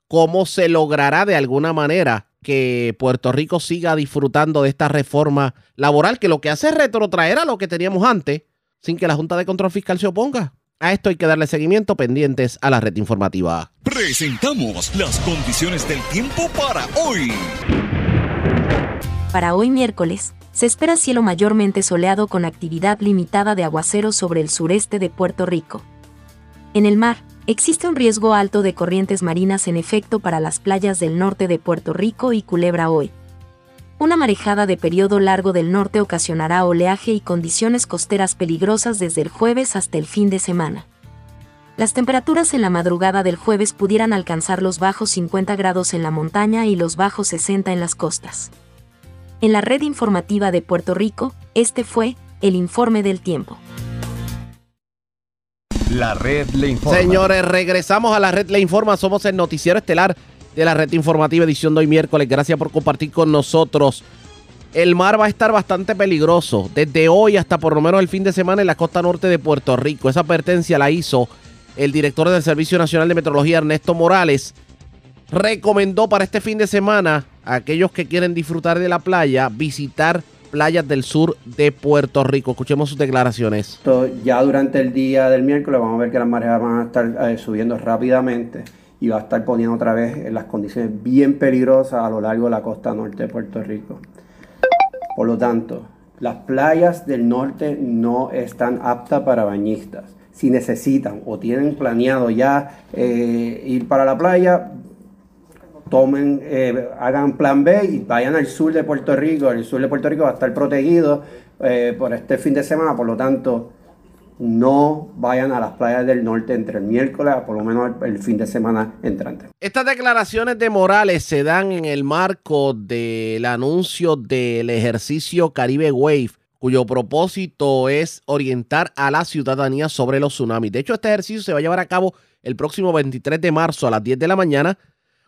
¿cómo se logrará de alguna manera que Puerto Rico siga disfrutando de esta reforma laboral que lo que hace es retrotraer a lo que teníamos antes sin que la Junta de Control Fiscal se oponga? A esto hay que darle seguimiento pendientes a la red informativa. Presentamos las condiciones del tiempo para hoy. Para hoy miércoles, se espera cielo mayormente soleado con actividad limitada de aguaceros sobre el sureste de Puerto Rico. En el mar, existe un riesgo alto de corrientes marinas en efecto para las playas del norte de Puerto Rico y Culebra hoy. Una marejada de periodo largo del norte ocasionará oleaje y condiciones costeras peligrosas desde el jueves hasta el fin de semana. Las temperaturas en la madrugada del jueves pudieran alcanzar los bajos 50 grados en la montaña y los bajos 60 en las costas. En la red informativa de Puerto Rico, este fue el informe del tiempo. La red le informa. Señores, regresamos a la red le informa. Somos el noticiero estelar de la red informativa edición de hoy miércoles. Gracias por compartir con nosotros. El mar va a estar bastante peligroso desde hoy hasta por lo menos el fin de semana en la costa norte de Puerto Rico. Esa advertencia la hizo el director del Servicio Nacional de Meteorología, Ernesto Morales. Recomendó para este fin de semana a aquellos que quieren disfrutar de la playa visitar playas del sur de Puerto Rico. Escuchemos sus declaraciones. Ya durante el día del miércoles vamos a ver que las mareas van a estar eh, subiendo rápidamente y va a estar poniendo otra vez en las condiciones bien peligrosas a lo largo de la costa norte de Puerto Rico. Por lo tanto, las playas del norte no están aptas para bañistas. Si necesitan o tienen planeado ya eh, ir para la playa, tomen, eh, hagan plan B y vayan al sur de Puerto Rico. El sur de Puerto Rico va a estar protegido eh, por este fin de semana, por lo tanto, no vayan a las playas del norte entre el miércoles por lo menos el, fin de semana entrante. Estas declaraciones de Morales se dan en el marco del anuncio del ejercicio Caribe Wave, cuyo propósito es orientar a la ciudadanía sobre los tsunamis. De hecho, este ejercicio se va a llevar a cabo el próximo 23 de marzo a las 10 de la mañana.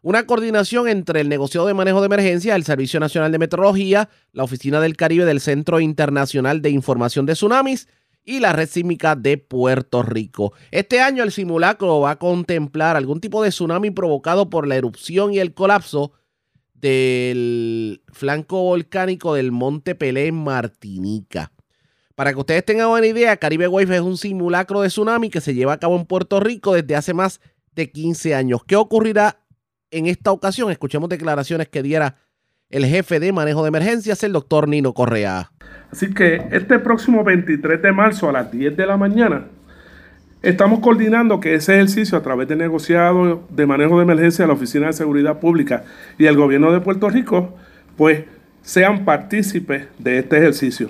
Una coordinación entre el negociado de manejo de emergencia, el Servicio Nacional de Meteorología, la Oficina del Caribe del Centro Internacional de Información de Tsunamis y la Red Sísmica de Puerto Rico. Este año el simulacro va a contemplar algún tipo de tsunami provocado por la erupción y el colapso del flanco volcánico del Monte Pelé en Martinica. Para que ustedes tengan una idea, Caribe Wave es un simulacro de tsunami que se lleva a cabo en Puerto Rico desde hace más de 15 años. ¿Qué ocurrirá en esta ocasión? Escuchemos declaraciones que diera el jefe de manejo de emergencias, el doctor Nino Correa. Así que este próximo 23 de marzo a las 10 de la mañana estamos coordinando que ese ejercicio a través de negociado de manejo de emergencia de la Oficina de Seguridad Pública y el gobierno de Puerto Rico, pues sean partícipes de este ejercicio.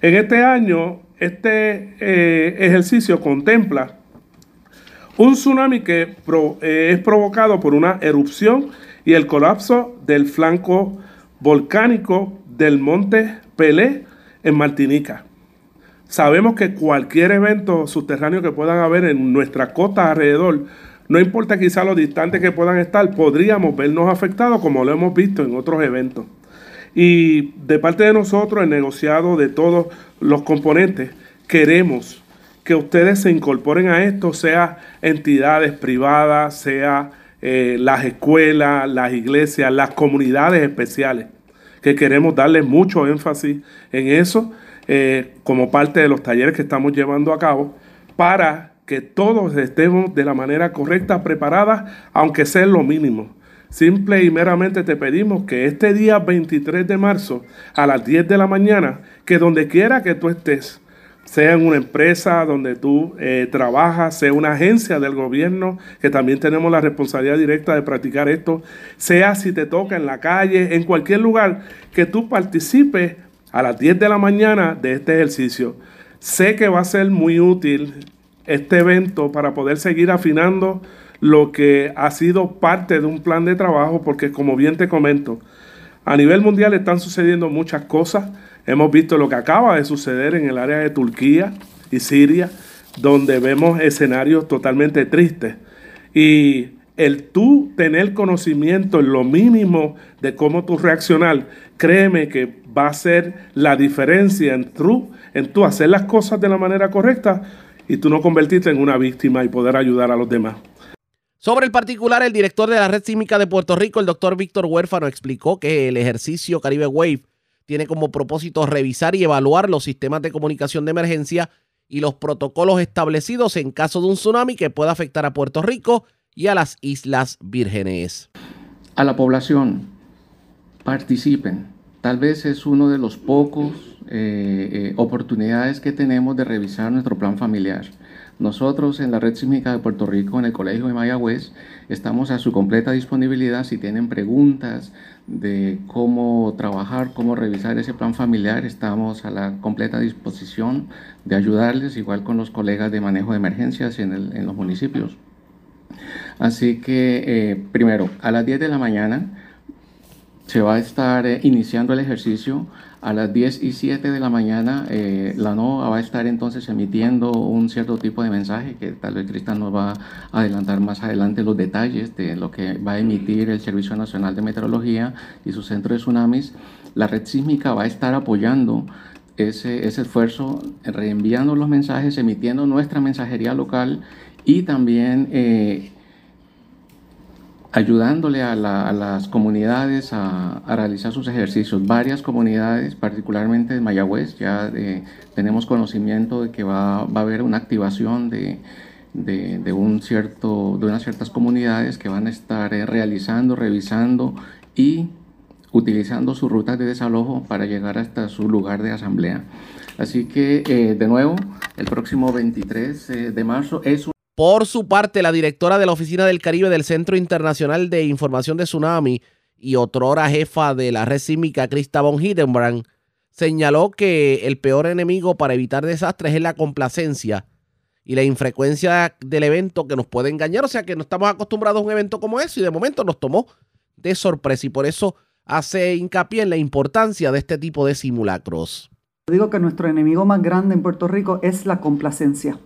En este año, este eh, ejercicio contempla un tsunami que eh, es provocado por una erupción y el colapso del flanco volcánico del monte Pelé en Martinica. Sabemos que cualquier evento subterráneo que puedan haber en nuestra costa alrededor, no importa quizá lo distante que puedan estar, podríamos vernos afectados como lo hemos visto en otros eventos. Y de parte de nosotros, el negociado de todos los componentes, queremos que ustedes se incorporen a esto, sea entidades privadas, sea eh, las escuelas, las iglesias, las comunidades especiales que queremos darle mucho énfasis en eso eh, como parte de los talleres que estamos llevando a cabo para que todos estemos de la manera correcta, preparadas, aunque sea lo mínimo. Simple y meramente te pedimos que este día 23 de marzo a las 10 de la mañana, que donde quiera que tú estés, sea en una empresa donde tú eh, trabajas, sea una agencia del gobierno, que también tenemos la responsabilidad directa de practicar esto, sea si te toca en la calle, en cualquier lugar, que tú participes a las 10 de la mañana de este ejercicio. Sé que va a ser muy útil este evento para poder seguir afinando lo que ha sido parte de un plan de trabajo, porque como bien te comento, a nivel mundial están sucediendo muchas cosas Hemos visto lo que acaba de suceder en el área de Turquía y Siria, donde vemos escenarios totalmente tristes. Y el tú tener conocimiento en lo mínimo de cómo tú reaccionar, créeme que va a ser la diferencia en tú, en tú hacer las cosas de la manera correcta y tú no convertirte en una víctima y poder ayudar a los demás. Sobre el particular, el director de la Red Sísmica de Puerto Rico, el doctor Víctor Huérfano, explicó que el ejercicio Caribe Wave tiene como propósito revisar y evaluar los sistemas de comunicación de emergencia y los protocolos establecidos en caso de un tsunami que pueda afectar a Puerto Rico y a las Islas Vírgenes. A la población, participen. Tal vez es uno de los pocos eh, eh, oportunidades que tenemos de revisar nuestro plan familiar. Nosotros en la Red Sísmica de Puerto Rico, en el Colegio de Mayagüez, estamos a su completa disponibilidad. Si tienen preguntas de cómo trabajar, cómo revisar ese plan familiar, estamos a la completa disposición de ayudarles, igual con los colegas de manejo de emergencias en, los municipios. Así que, eh, primero, a las 10 de la mañana se va a estar eh, iniciando el ejercicio a las 10 y 7 de la mañana, eh, la NOAA va a estar entonces emitiendo un cierto tipo de mensaje que tal vez Cristian nos va a adelantar más adelante los detalles de lo que va a emitir el Servicio Nacional de Meteorología y su centro de tsunamis. La red sísmica va a estar apoyando ese, ese esfuerzo, reenviando los mensajes, emitiendo nuestra mensajería local y también eh, ayudándole a, las comunidades a, realizar sus ejercicios. Varias comunidades, particularmente de Mayagüez, ya eh, tenemos conocimiento de que va, a haber una activación de, un cierto, de unas ciertas comunidades que van a estar eh, realizando, revisando y utilizando sus rutas de desalojo para llegar hasta su lugar de asamblea. Así que, eh, de nuevo, el próximo 23 de marzo es un por su parte, la directora de la Oficina del Caribe del Centro Internacional de Información de Tsunami y otrora jefa de la red sísmica, Krista von Hiddenbrand, señaló que el peor enemigo para evitar desastres es la complacencia y la infrecuencia del evento que nos puede engañar. O sea que no estamos acostumbrados a un evento como ese y de momento nos tomó de sorpresa y por eso hace hincapié en la importancia de este tipo de simulacros. Digo que nuestro enemigo más grande en Puerto Rico es la complacencia.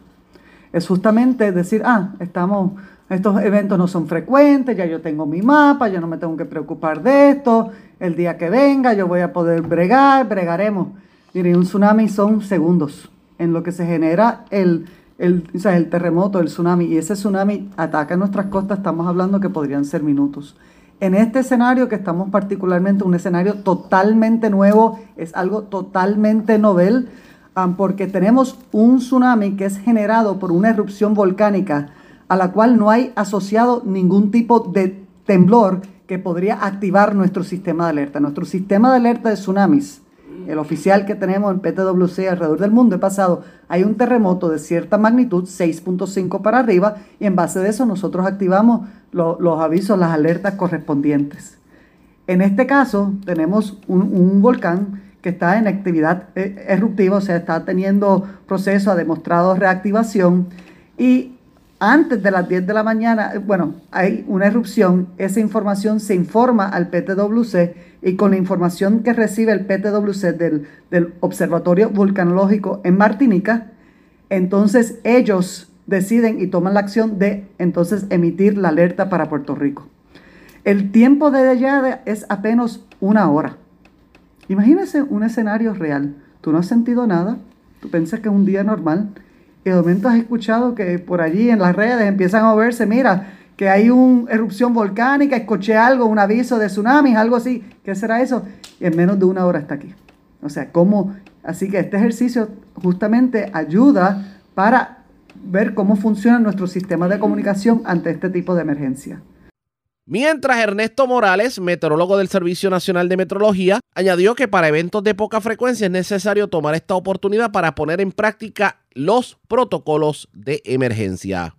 Es justamente decir, ah, estamos, estos eventos no son frecuentes, ya yo tengo mi mapa, yo no me tengo que preocupar de esto, el día que venga yo voy a poder bregar, bregaremos. Miren, un tsunami son segundos en lo que se genera el, el, o sea, el terremoto, el tsunami, y ese tsunami ataca nuestras costas, estamos hablando que podrían ser minutos. En este escenario, que estamos particularmente, un escenario totalmente nuevo, es algo totalmente novel, porque tenemos un tsunami que es generado por una erupción volcánica a la cual no hay asociado ningún tipo de temblor que podría activar nuestro sistema de alerta. Nuestro sistema de alerta de tsunamis el oficial que tenemos en PTWC alrededor del mundo, he pasado, hay un terremoto de cierta magnitud, 6.5 para arriba, y en base de eso nosotros activamos los avisos, las alertas correspondientes. En este caso, tenemos un, volcán que está en actividad eh, eruptiva, o sea, está teniendo proceso, ha demostrado reactivación, y antes de las 10 de la mañana, eh, bueno, hay una erupción, esa información se informa al PTWC y con la información que recibe el PTWC del, del Observatorio Vulcanológico en Martinica, entonces ellos deciden y toman la acción de entonces emitir la alerta para Puerto Rico. El tiempo de llegada es apenas una hora. Imagínense un escenario real. Tú no has sentido nada, tú piensas que es un día normal y de momento has escuchado que por allí en las redes empiezan a moverse, mira, que hay una erupción volcánica, escuché algo, un aviso de tsunamis, algo así. ¿Qué será eso? Y en menos de una hora está aquí. O sea, ¿cómo? Así que este ejercicio justamente ayuda para ver cómo funciona nuestro sistema de comunicación ante este tipo de emergencia. Mientras Ernesto Morales, meteorólogo del Servicio Nacional de Meteorología, añadió que para eventos de poca frecuencia es necesario tomar esta oportunidad para poner en práctica los protocolos de emergencia.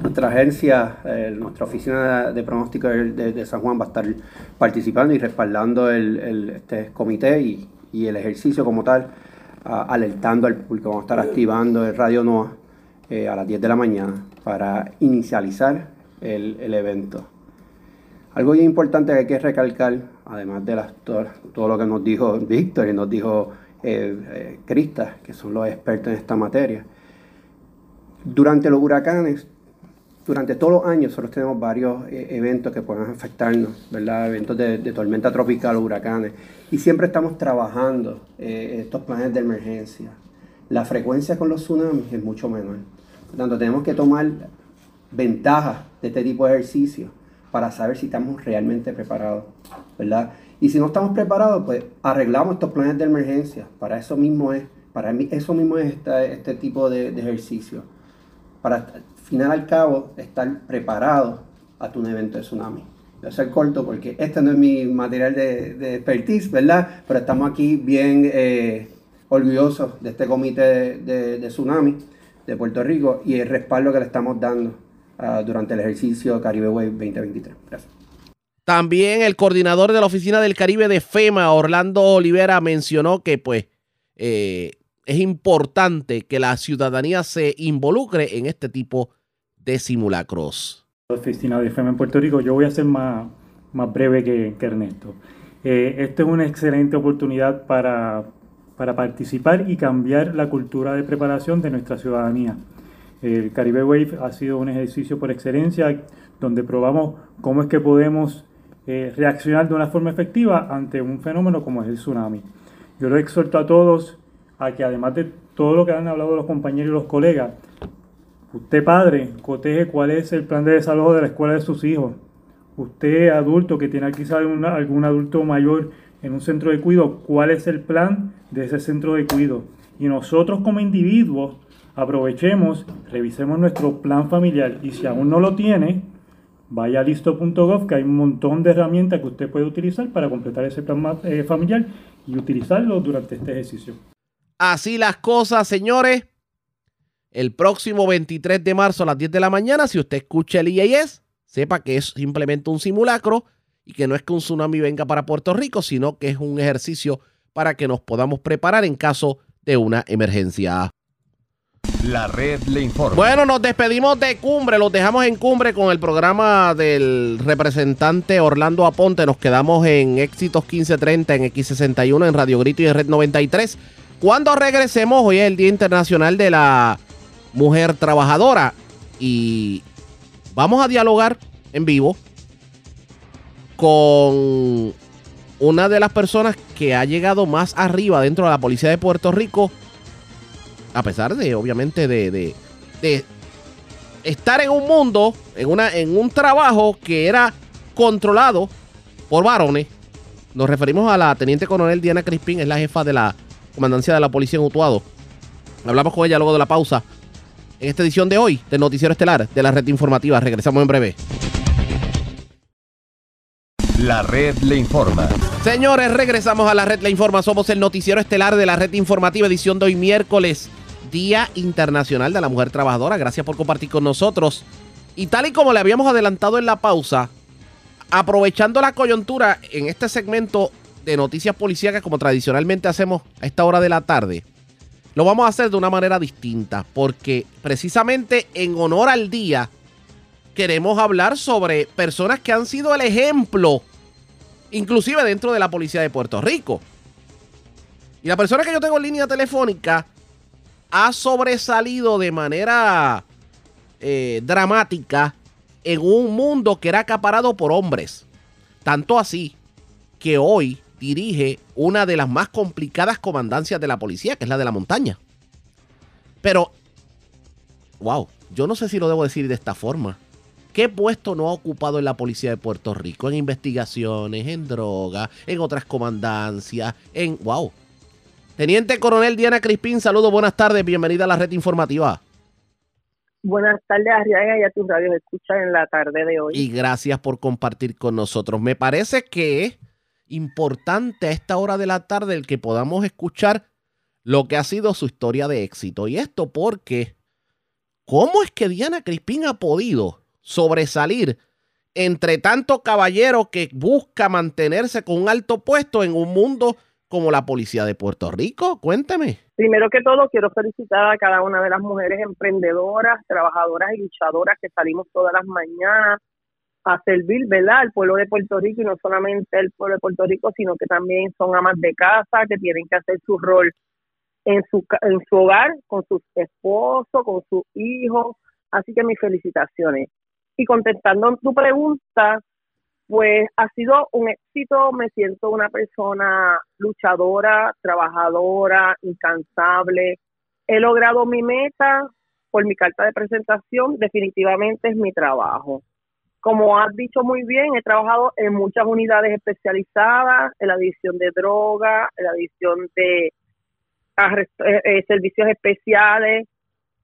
Nuestra agencia, eh, nuestra oficina de pronóstico de, San Juan va a estar participando y respaldando el, este comité y, el ejercicio como tal, alertando al público. Vamos a estar activando el Radio NOAA eh, a las 10 de la mañana para inicializar el, evento. Algo importante que hay que recalcar, además de las, todo, lo que nos dijo Víctor y nos dijo eh, Crista, que son los expertos en esta materia, durante los huracanes durante todos los años nosotros tenemos varios eh, eventos que pueden afectarnos, ¿verdad? Eventos de, tormenta tropical huracanes. Y siempre estamos trabajando eh, estos planes de emergencia. La frecuencia con los tsunamis es mucho menor. Por tanto, tenemos que tomar ventaja de este tipo de ejercicio para saber si estamos realmente preparados, ¿verdad? Y si no estamos preparados, pues arreglamos estos planes de emergencia. Para eso mismo es, para mí, eso mismo es este, tipo de, de ejercicio. Para final al cabo, estar preparado a tu evento de tsunami. Voy a ser corto porque este no es mi material de, de expertise, ¿verdad? Pero estamos aquí bien eh, orgullosos de este comité de, tsunami de Puerto Rico y el respaldo que le estamos dando ah, durante el ejercicio Caribe Wave 2023. Gracias. También el coordinador de la Oficina del Caribe de FEMA, Orlando Olivera, mencionó que pues eh, es importante que la ciudadanía se involucre en este tipo de simulacros. Oficina de FEMA en Puerto Rico, yo voy a ser más, más breve que, Ernesto. Eh, esta es una excelente oportunidad para, para participar y cambiar la cultura de preparación de nuestra ciudadanía. El Caribe Wave ha sido un ejercicio por excelencia donde probamos cómo es que podemos eh, reaccionar de una forma efectiva ante un fenómeno como es el tsunami. Yo lo exhorto a todos a que además de todo lo que han hablado los compañeros y los colegas, usted padre coteje cuál es el plan de desalojo de la escuela de sus hijos. Usted adulto que tiene quizá algún, algún adulto mayor en un centro de cuidado, cuál es el plan de ese centro de cuidado. Y nosotros como individuos aprovechemos, revisemos nuestro plan familiar y si aún no lo tiene, vaya a listo.gov que hay un montón de herramientas que usted puede utilizar para completar ese plan eh, familiar y utilizarlo durante este ejercicio. Así las cosas, señores. El próximo 23 de marzo a las 10 de la mañana, si usted escucha el IAS, sepa que es simplemente un simulacro y que no es que un tsunami venga para Puerto Rico, sino que es un ejercicio para que nos podamos preparar en caso de una emergencia. La red le informa. Bueno, nos despedimos de Cumbre, los dejamos en Cumbre con el programa del representante Orlando Aponte. Nos quedamos en Éxitos 1530 en X61 en Radio Grito y en Red 93. Cuando regresemos, hoy es el Día Internacional de la Mujer Trabajadora y vamos a dialogar en vivo con una de las personas que ha llegado más arriba dentro de la Policía de Puerto Rico a pesar de, obviamente, de, de, estar en un mundo, en, una, en un trabajo que era controlado por varones. Nos referimos a la teniente coronel Diana Crispín, es la jefa de la comandancia de la policía en Utuado. Hablamos con ella luego de la pausa. En esta edición de hoy del Noticiero Estelar de la Red Informativa. Regresamos en breve. La red le informa. Señores, regresamos a la red le informa. Somos el Noticiero Estelar de la Red Informativa, edición de hoy miércoles Día Internacional de la Mujer Trabajadora. Gracias por compartir con nosotros. Y tal y como le habíamos adelantado en la pausa, aprovechando la coyuntura en este segmento de noticias policíacas como tradicionalmente hacemos a esta hora de la tarde, lo vamos a hacer de una manera distinta, porque precisamente en honor al día queremos hablar sobre personas que han sido el ejemplo, inclusive dentro de la policía de Puerto Rico. Y la persona que yo tengo en línea telefónica ha sobresalido de manera eh, dramática en un mundo que era acaparado por hombres. Tanto así que hoy dirige una de las más complicadas comandancias de la policía, que es la de la montaña. Pero, wow, yo no sé si lo debo decir de esta forma. ¿Qué puesto no ha ocupado en la policía de Puerto Rico? En investigaciones, en droga, en otras comandancias, en, wow, Teniente Coronel Diana Crispín, saludos, buenas tardes, bienvenida a la red informativa. Buenas tardes, Arriaga, y a tus radios escuchan en la tarde de hoy. Y gracias por compartir con nosotros. Me parece que es importante a esta hora de la tarde el que podamos escuchar lo que ha sido su historia de éxito. Y esto porque, ¿cómo es que Diana Crispín ha podido sobresalir entre tanto caballero que busca mantenerse con un alto puesto en un mundo como la policía de Puerto Rico? Cuénteme. Primero que todo, quiero felicitar a cada una de las mujeres emprendedoras, trabajadoras y luchadoras que salimos todas las mañanas a servir, ¿verdad? Al pueblo de Puerto Rico y no solamente el pueblo de Puerto Rico, sino que también son amas de casa, que tienen que hacer su rol en su, en su hogar, con sus esposos, con sus hijos. Así que mis felicitaciones. Y contestando tu pregunta, pues ha sido un éxito, me siento una persona luchadora, trabajadora, incansable. He logrado mi meta por mi carta de presentación, definitivamente es mi trabajo. Como has dicho muy bien, he trabajado en muchas unidades especializadas, en la división de droga, en la división de eh, eh, servicios especiales.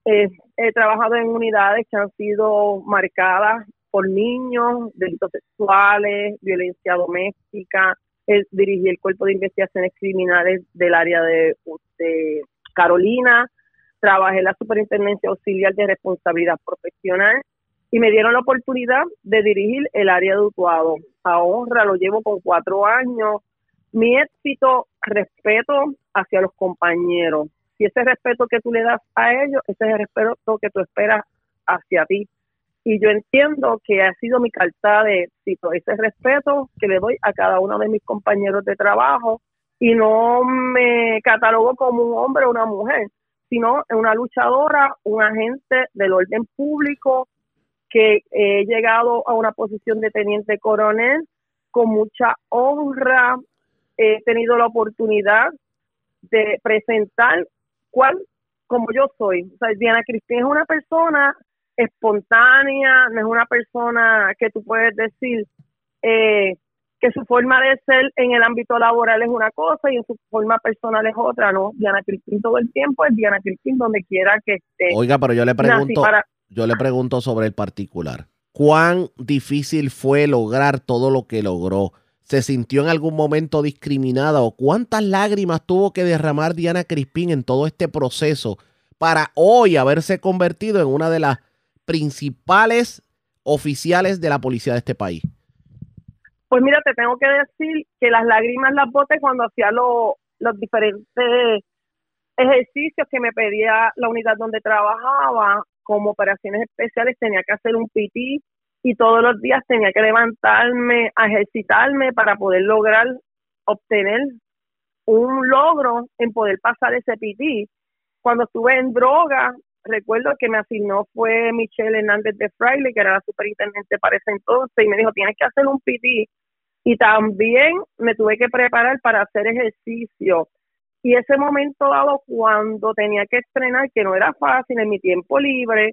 he trabajado en unidades que han sido marcadas por niños, delitos sexuales, violencia doméstica. dirigí el cuerpo de investigaciones criminales del área de, Carolina. Trabajé en la superintendencia auxiliar de responsabilidad profesional y me dieron la oportunidad de dirigir el área de Utuado. A honra lo llevo con cuatro años. Mi éxito, respeto hacia los compañeros. Si ese respeto que tú le das a ellos, ese es el respeto que tú esperas hacia ti y yo entiendo que ha sido mi carta de éxito, ese respeto que le doy a cada uno de mis compañeros de trabajo y no me catalogo como un hombre o una mujer, sino una luchadora, un agente del orden público que he llegado a una posición de teniente coronel con mucha honra, he tenido la oportunidad de presentar cuál como yo soy. O sea, Diana Cristina es una persona espontánea, no es una persona que tú puedes decir eh, que su forma de ser en el ámbito laboral es una cosa y en su forma personal es otra, ¿no? Diana Cristín todo el tiempo es Diana Cristín donde quiera que esté. Oiga, pero yo le pregunto, yo le pregunto sobre el particular. ¿Cuán difícil fue lograr todo lo que logró? ¿Se sintió en algún momento discriminada o cuántas lágrimas tuvo que derramar Diana Crispín en todo este proceso para hoy haberse convertido en una de las principales oficiales de la policía de este país? Pues mira, te tengo que decir que las lágrimas las boté cuando hacía los diferentes ejercicios que me pedía la unidad donde trabajaba, como operaciones especiales, tenía que hacer un PT y todos los días tenía que levantarme a ejercitarme para poder lograr obtener un logro en poder pasar ese PT. Cuando estuve en droga, recuerdo que me asignó fue Michelle Hernández de Fraile, que era la superintendente para ese entonces, y me dijo, tienes que hacer un PT. Y también me tuve que preparar para hacer ejercicio. Y ese momento dado, cuando tenía que estrenar, que no era fácil en mi tiempo libre,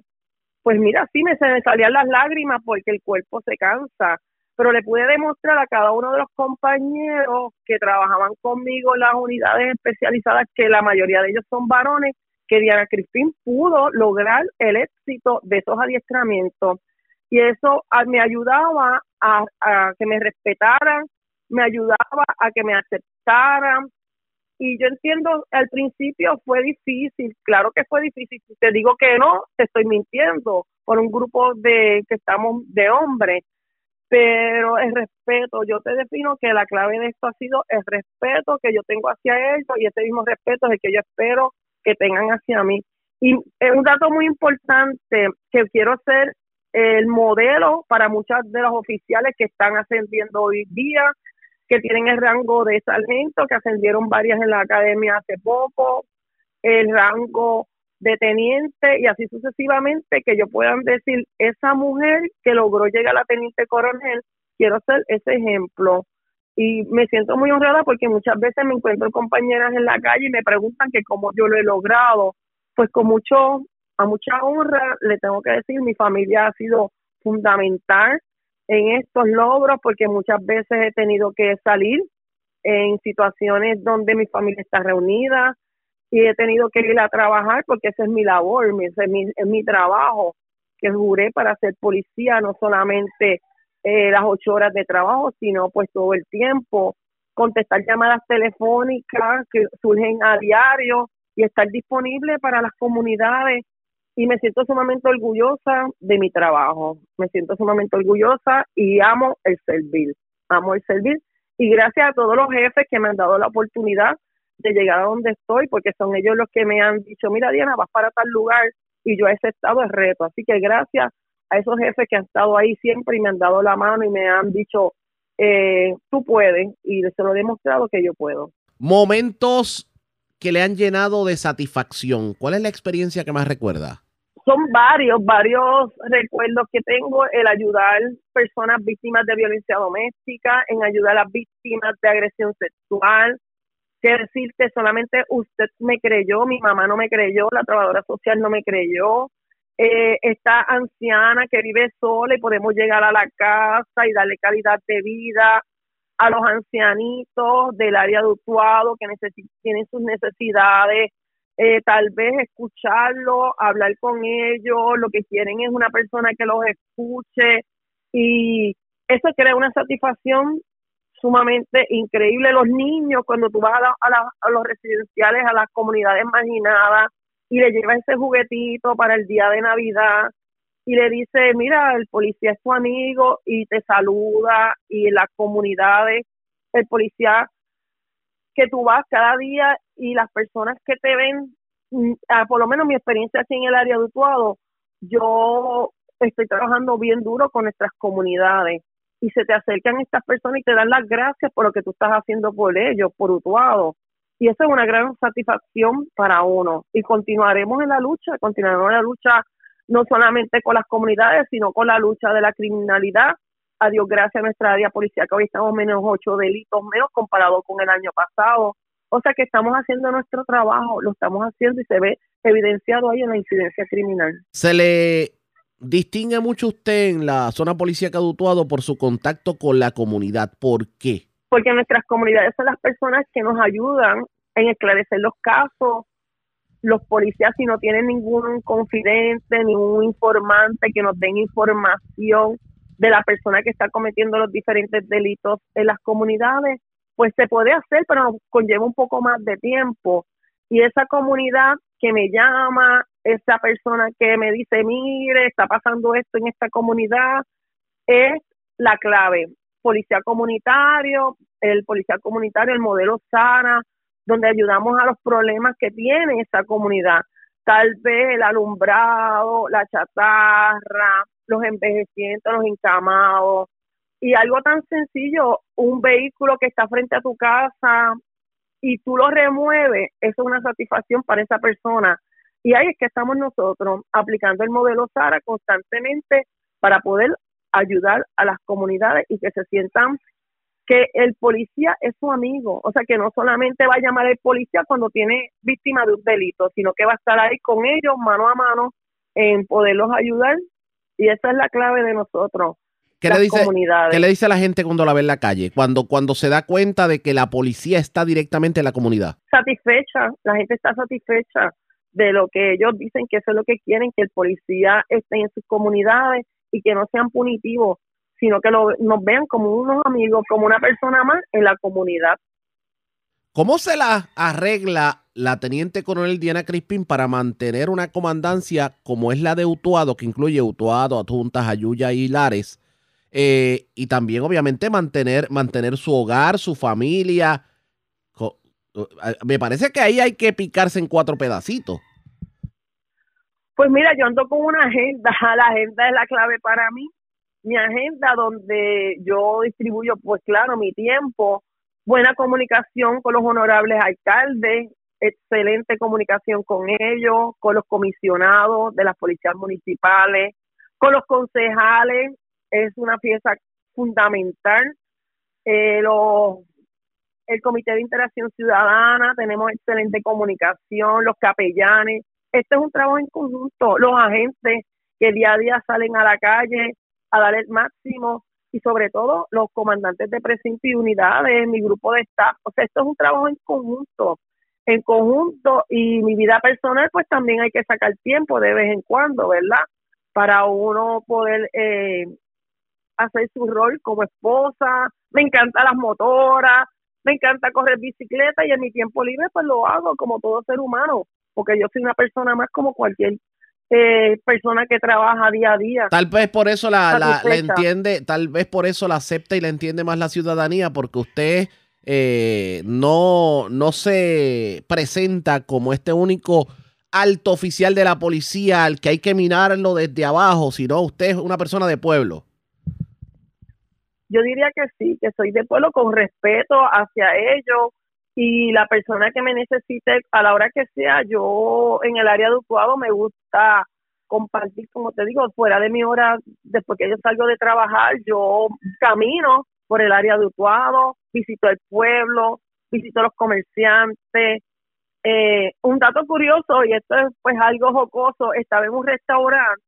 pues mira, sí me, me salían las lágrimas porque el cuerpo se cansa. Pero le pude demostrar a cada uno de los compañeros que trabajaban conmigo en las unidades especializadas, que la mayoría de ellos son varones, que Diana Crispín pudo lograr el éxito de esos adiestramientos. Y eso ah, me ayudaba a, que me respetaran, me ayudaba a que me aceptaran. Y yo entiendo, al principio fue difícil, claro que fue difícil. Si te digo que no, te estoy mintiendo por un grupo de que estamos de hombres. Pero el respeto, yo te defino que la clave de esto ha sido el respeto que yo tengo hacia ellos y ese mismo respeto es el que yo espero que tengan hacia mí. Y es un dato muy importante que quiero ser el modelo para muchas de los oficiales que están ascendiendo hoy día, que tienen el rango de sargento, que ascendieron varias en la academia hace poco, el rango de teniente y así sucesivamente, que yo puedan decir, esa mujer que logró llegar a teniente coronel, quiero ser ese ejemplo y me siento muy honrada porque muchas veces me encuentro compañeras en la calle y me preguntan que cómo yo lo he logrado. Pues con mucho, a mucha honra le tengo que decir, mi familia ha sido fundamental en estos logros porque muchas veces he tenido que salir en situaciones donde mi familia está reunida y he tenido que ir a trabajar porque ese es mi labor, mi, es mi trabajo que juré para ser policía, no solamente eh, las ocho horas de trabajo, sino pues todo el tiempo, contestar llamadas telefónicas que surgen a diario y estar disponible para las comunidades. Y me siento sumamente orgullosa de mi trabajo, me siento sumamente orgullosa y amo el servir, amo el servir. Y gracias a todos los jefes que me han dado la oportunidad de llegar a donde estoy, porque son ellos los que me han dicho, mira Diana, vas para tal lugar y yo he aceptado el reto. Así que gracias a esos jefes que han estado ahí siempre y me han dado la mano y me han dicho, eh, tú puedes, y se lo he demostrado que yo puedo. Momentos que le han llenado de satisfacción. ¿Cuál es la experiencia que más recuerda? Son varios, varios recuerdos que tengo, el ayudar personas víctimas de violencia doméstica, en ayudar a las víctimas de agresión sexual, que decirte solamente usted me creyó, mi mamá no me creyó, la trabajadora social no me creyó, eh, esta anciana que vive sola y podemos llegar a la casa y darle calidad de vida a los ancianitos del área de Utuado que tienen sus necesidades, eh, tal vez escucharlo, hablar con ellos, lo que quieren es una persona que los escuche y eso crea una satisfacción sumamente increíble. Los niños, cuando tú vas a, a los residenciales, a las comunidades marginadas, y le lleva ese juguetito para el día de Navidad y le dice, mira, el policía es tu amigo y te saluda y las comunidades, el policía que tú vas cada día y las personas que te ven, mm, por lo menos mi experiencia aquí en el área de Utuado, yo estoy trabajando bien duro con nuestras comunidades y se te acercan estas personas y te dan las gracias por lo que tú estás haciendo por ellos, por Utuado. Y eso es una gran satisfacción para uno. Y continuaremos en la lucha, continuaremos en la lucha no solamente con las comunidades, sino con la lucha de la criminalidad. A Dios gracias a nuestra área policial, que hoy estamos menos ocho delitos menos comparado con el año pasado. O sea que estamos haciendo nuestro trabajo, lo estamos haciendo y se ve evidenciado ahí en la incidencia criminal. Se le distingue mucho usted en la zona policíaca de por su contacto con la comunidad. ¿Por qué? Porque nuestras comunidades son las personas que nos ayudan en esclarecer los casos. Los policías, si no tienen ningún confidente, ningún informante que nos den información de la persona que está cometiendo los diferentes delitos en las comunidades, pues se puede hacer, pero conlleva un poco más de tiempo. Y esa comunidad que me llama, esa persona que me dice, mire, está pasando esto en esta comunidad, es la clave policía comunitario, el policía comunitario, el modelo SARA, donde ayudamos a los problemas que tiene esa comunidad. Tal vez el alumbrado, la chatarra, los envejecientes, los encamados. Y algo tan sencillo, un vehículo que está frente a tu casa y tú lo remueves, eso es una satisfacción para esa persona. Y ahí es que estamos nosotros aplicando el modelo SARA constantemente para poder ayudar a las comunidades y que se sientan que el policía es su amigo, o sea que no solamente va a llamar el policía cuando tiene víctima de un delito, sino que va a estar ahí con ellos mano a mano en poderlos ayudar y esa es la clave de nosotros. ¿Qué le, dice, ¿Qué le dice a la gente cuando la ve en la calle? Cuando, cuando se da cuenta de que la policía está directamente en la comunidad. Satisfecha, la gente está satisfecha de lo que ellos dicen que eso es lo que quieren, que el policía esté en sus comunidades y que no sean punitivos, sino que lo, nos vean como unos amigos, como una persona más en la comunidad. ¿Cómo se la arregla la teniente coronel Diana Crispin para mantener una comandancia como es la de Utuado, que incluye Utuado, Adjuntas, Ayuya y Lares? Eh, y también, obviamente, mantener, mantener su hogar, su familia. Me parece que ahí hay que picarse en cuatro pedacitos. Pues mira, yo ando con una agenda, *laughs* la agenda es la clave para mí. Mi agenda donde yo distribuyo, pues claro, mi tiempo, buena comunicación con los honorables alcaldes, excelente comunicación con ellos, con los comisionados de las policías municipales, con los concejales, es una pieza fundamental. Eh, el Comité de Interacción Ciudadana, tenemos excelente comunicación, los capellanes, este es un trabajo en conjunto, los agentes que día a día salen a la calle a dar el máximo y sobre todo los comandantes de precinto y unidades, mi grupo de staff, o sea, esto es un trabajo en conjunto, en conjunto. Y mi vida personal pues también hay que sacar tiempo de vez en cuando, ¿verdad? Para uno poder eh, hacer su rol como esposa, me encantan las motoras, me encanta correr bicicleta y en mi tiempo libre pues lo hago como todo ser humano porque yo soy una persona más como cualquier eh, persona que trabaja día a día. Tal vez por eso la, la, entiende, tal vez por eso la acepta y la entiende más la ciudadanía, porque usted eh, no, no se presenta como este único alto oficial de la policía al que hay que minarlo desde abajo, sino usted es una persona de pueblo. Yo diría que sí, que soy de pueblo con respeto hacia ellos, y la persona que me necesite a la hora que sea, yo en el área de Utuado me gusta compartir, como te digo, fuera de mi hora, después que yo salgo de trabajar, yo camino por el área de Utuado, visito el pueblo, visito los comerciantes. Eh, un dato curioso, y esto es pues algo jocoso, estaba en un restaurante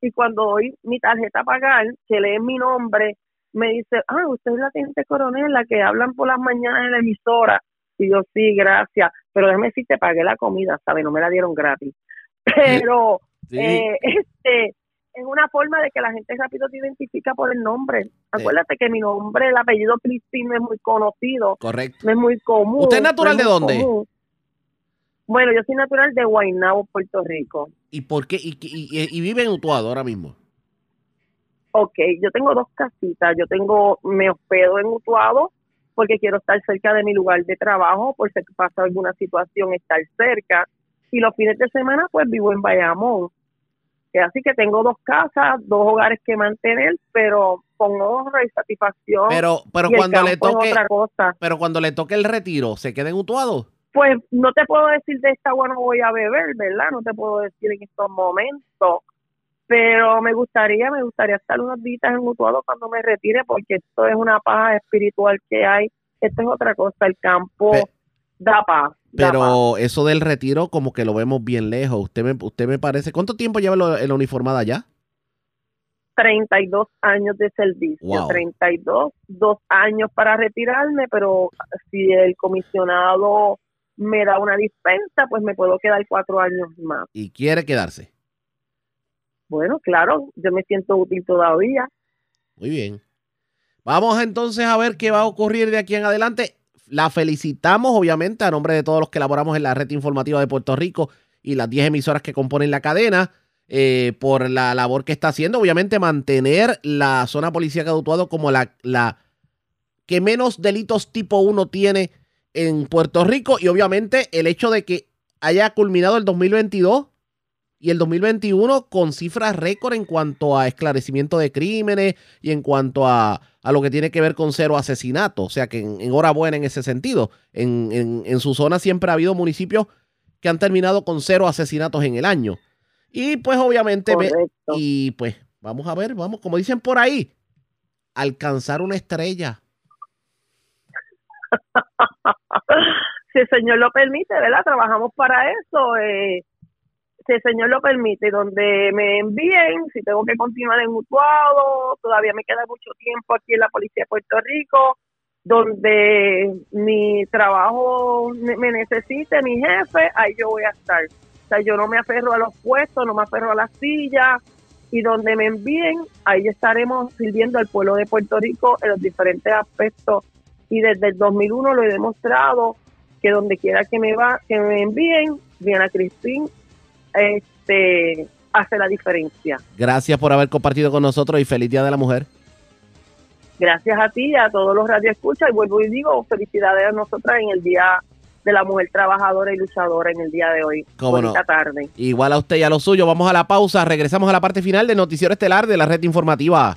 y cuando doy mi tarjeta a pagar, que lee mi nombre, me dice, ah, usted es la teniente coronel, la que hablan por las mañanas en la emisora. Y yo, sí, gracias, pero déjame decir, te pagué la comida, ¿sabes? No me la dieron gratis. *laughs* Pero eh, *laughs* este es una forma de que la gente rápido te identifica por el nombre. Acuérdate que mi nombre, el apellido Cristín no es muy conocido. Correcto. No es muy común. ¿Usted es natural de dónde? Bueno, yo soy natural de Guaynabo, Puerto Rico. ¿Y por qué? ¿Y, y, vive en Utuado ahora mismo? Ok, yo tengo dos casitas. Yo tengo, me hospedo en Utuado porque quiero estar cerca de mi lugar de trabajo, por si pasa alguna situación, estar cerca. Y los fines de semana, pues vivo en Bayamón. Así que tengo dos casas, dos hogares que mantener, pero con honra y satisfacción. Pero, pero cuando le toque, otra cosa. pero cuando le toque el retiro, ¿se queda en Utuado? Pues no te puedo decir de esta agua no voy a beber, ¿verdad? No te puedo decir en estos momentos pero me gustaría, me gustaría estar unos días en Mutuado cuando me retire, porque esto es una paz espiritual que hay. Esto es otra cosa, el campo da paz. pero eso del retiro como que lo vemos bien lejos. Usted me, usted me parece, ¿cuánto tiempo lleva en la uniformada ya? 32 años de servicio, 32, dos años para retirarme, pero si el comisionado me da una dispensa, pues me puedo quedar cuatro años más. ¿Y quiere quedarse? Bueno, claro, yo me siento útil todavía. Muy bien. Vamos entonces a ver qué va a ocurrir de aquí en adelante. La felicitamos, obviamente, a nombre de todos los que elaboramos en la red informativa de Puerto Rico y las 10 emisoras que componen la cadena, eh, por la labor que está haciendo. Obviamente, mantener la zona policía de Utuado como la, la que menos delitos tipo 1 tiene en Puerto Rico y obviamente el hecho de que haya culminado el 2022 y el 2021 con cifras récord en cuanto a esclarecimiento de crímenes y en cuanto a, lo que tiene que ver con cero asesinatos. O sea que enhorabuena en ese sentido. En, en, su zona siempre ha habido municipios que han terminado con cero asesinatos en el año. Y pues obviamente, y pues vamos a ver, vamos, como dicen por ahí, alcanzar una estrella. *laughs* si el Señor lo permite, ¿verdad? Trabajamos para eso. Eh, si el Señor lo permite, donde me envíen, si tengo que continuar en Mutuado, todavía me queda mucho tiempo aquí en la Policía de Puerto Rico, donde mi trabajo me necesite, mi jefe, ahí yo voy a estar. O sea, yo no me aferro a los puestos, no me aferro a las sillas, y donde me envíen, ahí estaremos sirviendo al pueblo de Puerto Rico en los diferentes aspectos. Y desde el 2001 lo he demostrado que donde quiera que me va, que me envíen, Diana Cristín este, hace la diferencia. Gracias por haber compartido con nosotros y feliz Día de la Mujer. Gracias a ti y a todos los radioescuchas y vuelvo y digo felicidades a nosotras en el Día de la Mujer Trabajadora y Luchadora en el día de hoy. Bonita tarde. Igual a usted y a lo suyo. Vamos a la pausa. Regresamos a la parte final del Noticiero Estelar de la Red Informativa.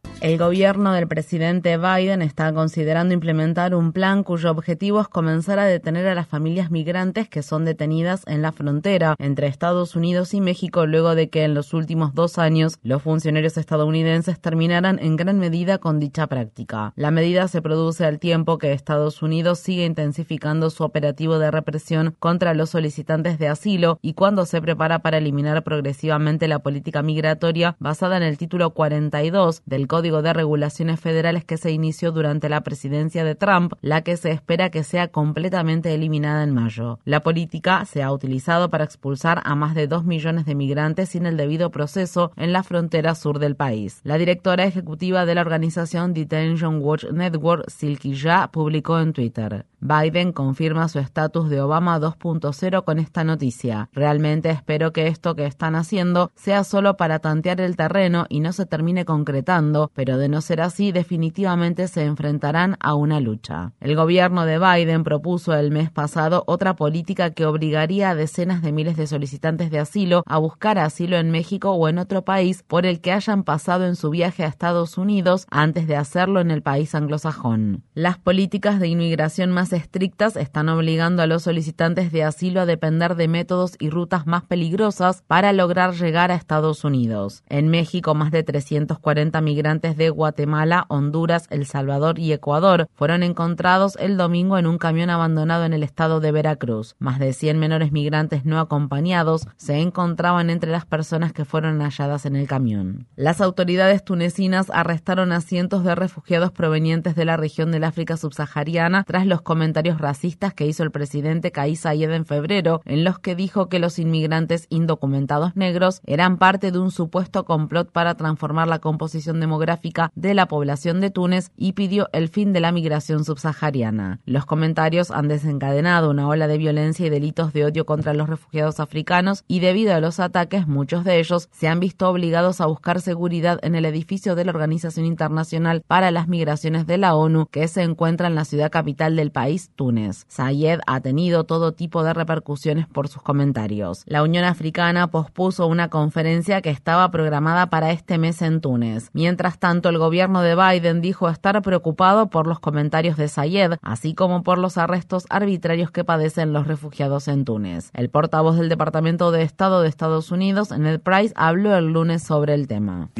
El gobierno del presidente Biden está considerando implementar un plan cuyo objetivo es comenzar a detener a las familias migrantes que son detenidas en la frontera entre Estados Unidos y México luego de que en los últimos dos años los funcionarios estadounidenses terminaran en gran medida con dicha práctica. La medida se produce al tiempo que Estados Unidos sigue intensificando su operativo de represión contra los solicitantes de asilo y cuando se prepara para eliminar progresivamente la política migratoria basada en el título 42 del Código de Regulaciones Federales que se inició durante la presidencia de Trump, la que se espera que sea completamente eliminada en mayo. La política se ha utilizado para expulsar a más de dos millones de migrantes sin el debido proceso en la frontera sur del país. La directora ejecutiva de la organización Detention Watch Network, Silky Ya, publicó en Twitter. Biden confirma su estatus de Obama 2.0 con esta noticia. Realmente espero que esto que están haciendo sea solo para tantear el terreno y no se termine concretando, pero de no ser así definitivamente se enfrentarán a una lucha. El gobierno de Biden propuso el mes pasado otra política que obligaría a decenas de miles de solicitantes de asilo a buscar asilo en México o en otro país por el que hayan pasado en su viaje a Estados Unidos antes de hacerlo en el país anglosajón. Las políticas de inmigración más estrictas están obligando a los solicitantes de asilo a depender de métodos y rutas más peligrosas para lograr llegar a Estados Unidos. En México, más de 340 migrantes de Guatemala, Honduras, El Salvador y Ecuador fueron encontrados el domingo en un camión abandonado en el estado de Veracruz. Más de 100 menores migrantes no acompañados se encontraban entre las personas que fueron halladas en el camión. Las autoridades tunecinas arrestaron a cientos de refugiados provenientes de la región del África subsahariana tras los comentarios racistas que hizo el presidente Kais Saied en febrero, en los que dijo que los inmigrantes indocumentados negros eran parte de un supuesto complot para transformar la composición demográfica de la población de Túnez y pidió el fin de la migración subsahariana. Los comentarios han desencadenado una ola de violencia y delitos de odio contra los refugiados africanos y debido a los ataques muchos de ellos se han visto obligados a buscar seguridad en el edificio de la Organización Internacional para las Migraciones de la ONU que se encuentra en la ciudad capital del país Túnez. Sayed ha tenido todo tipo de repercusiones por sus comentarios. La Unión Africana pospuso una conferencia que estaba programada para este mes en Túnez. Mientras tanto, el gobierno de Biden dijo estar preocupado por los comentarios de Sayed, así como por los arrestos arbitrarios que padecen los refugiados en Túnez. El portavoz del Departamento de Estado de Estados Unidos, Ned Price, habló el lunes sobre el tema.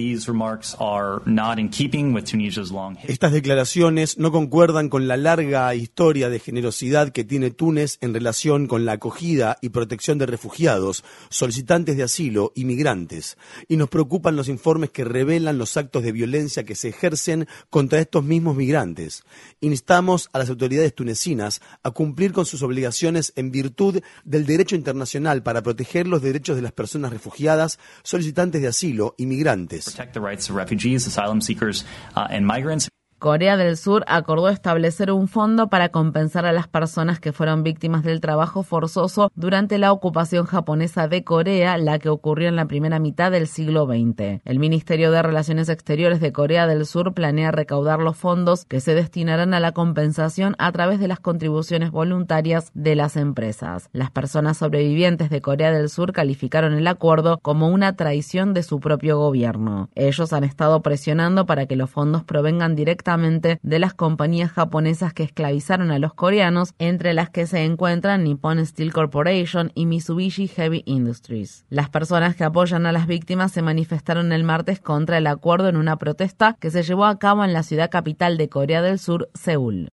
Estas declaraciones no concuerdan con la larga historia de generosidad que tiene Túnez en relación con la acogida y protección de refugiados, solicitantes de asilo y migrantes, y nos preocupan los informes que revelan los actos de violencia que se ejercen contra estos mismos migrantes. Instamos a las autoridades tunecinas a cumplir con sus obligaciones en virtud del derecho internacional para proteger los derechos de las personas refugiadas, solicitantes de asilo y migrantes. Corea del Sur acordó establecer un fondo para compensar a las personas que fueron víctimas del trabajo forzoso durante la ocupación japonesa de Corea, la que ocurrió en la primera mitad del siglo XX. El Ministerio de Relaciones Exteriores de Corea del Sur planea recaudar los fondos que se destinarán a la compensación a través de las contribuciones voluntarias de las empresas. Las personas sobrevivientes de Corea del Sur calificaron el acuerdo como una traición de su propio gobierno. Ellos han estado presionando para que los fondos provengan directamente de las compañías japonesas que esclavizaron a los coreanos, entre las que se encuentran Nippon Steel Corporation y Mitsubishi Heavy Industries. Las personas que apoyan a las víctimas se manifestaron el martes contra el acuerdo en una protesta que se llevó a cabo en la ciudad capital de Corea del Sur, Seúl.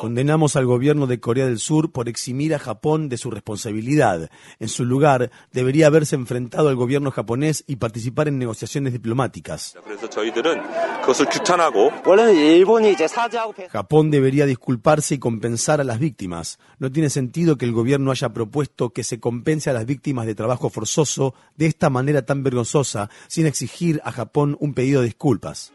Condenamos al gobierno de Corea del Sur por eximir a Japón de su responsabilidad. En su lugar, debería haberse enfrentado al gobierno japonés y participar en negociaciones diplomáticas. Japón debería disculparse y compensar a las víctimas. No tiene sentido que el gobierno haya propuesto que se compense a las víctimas de trabajo forzoso de esta manera tan vergonzosa sin exigir a Japón un pedido de disculpas.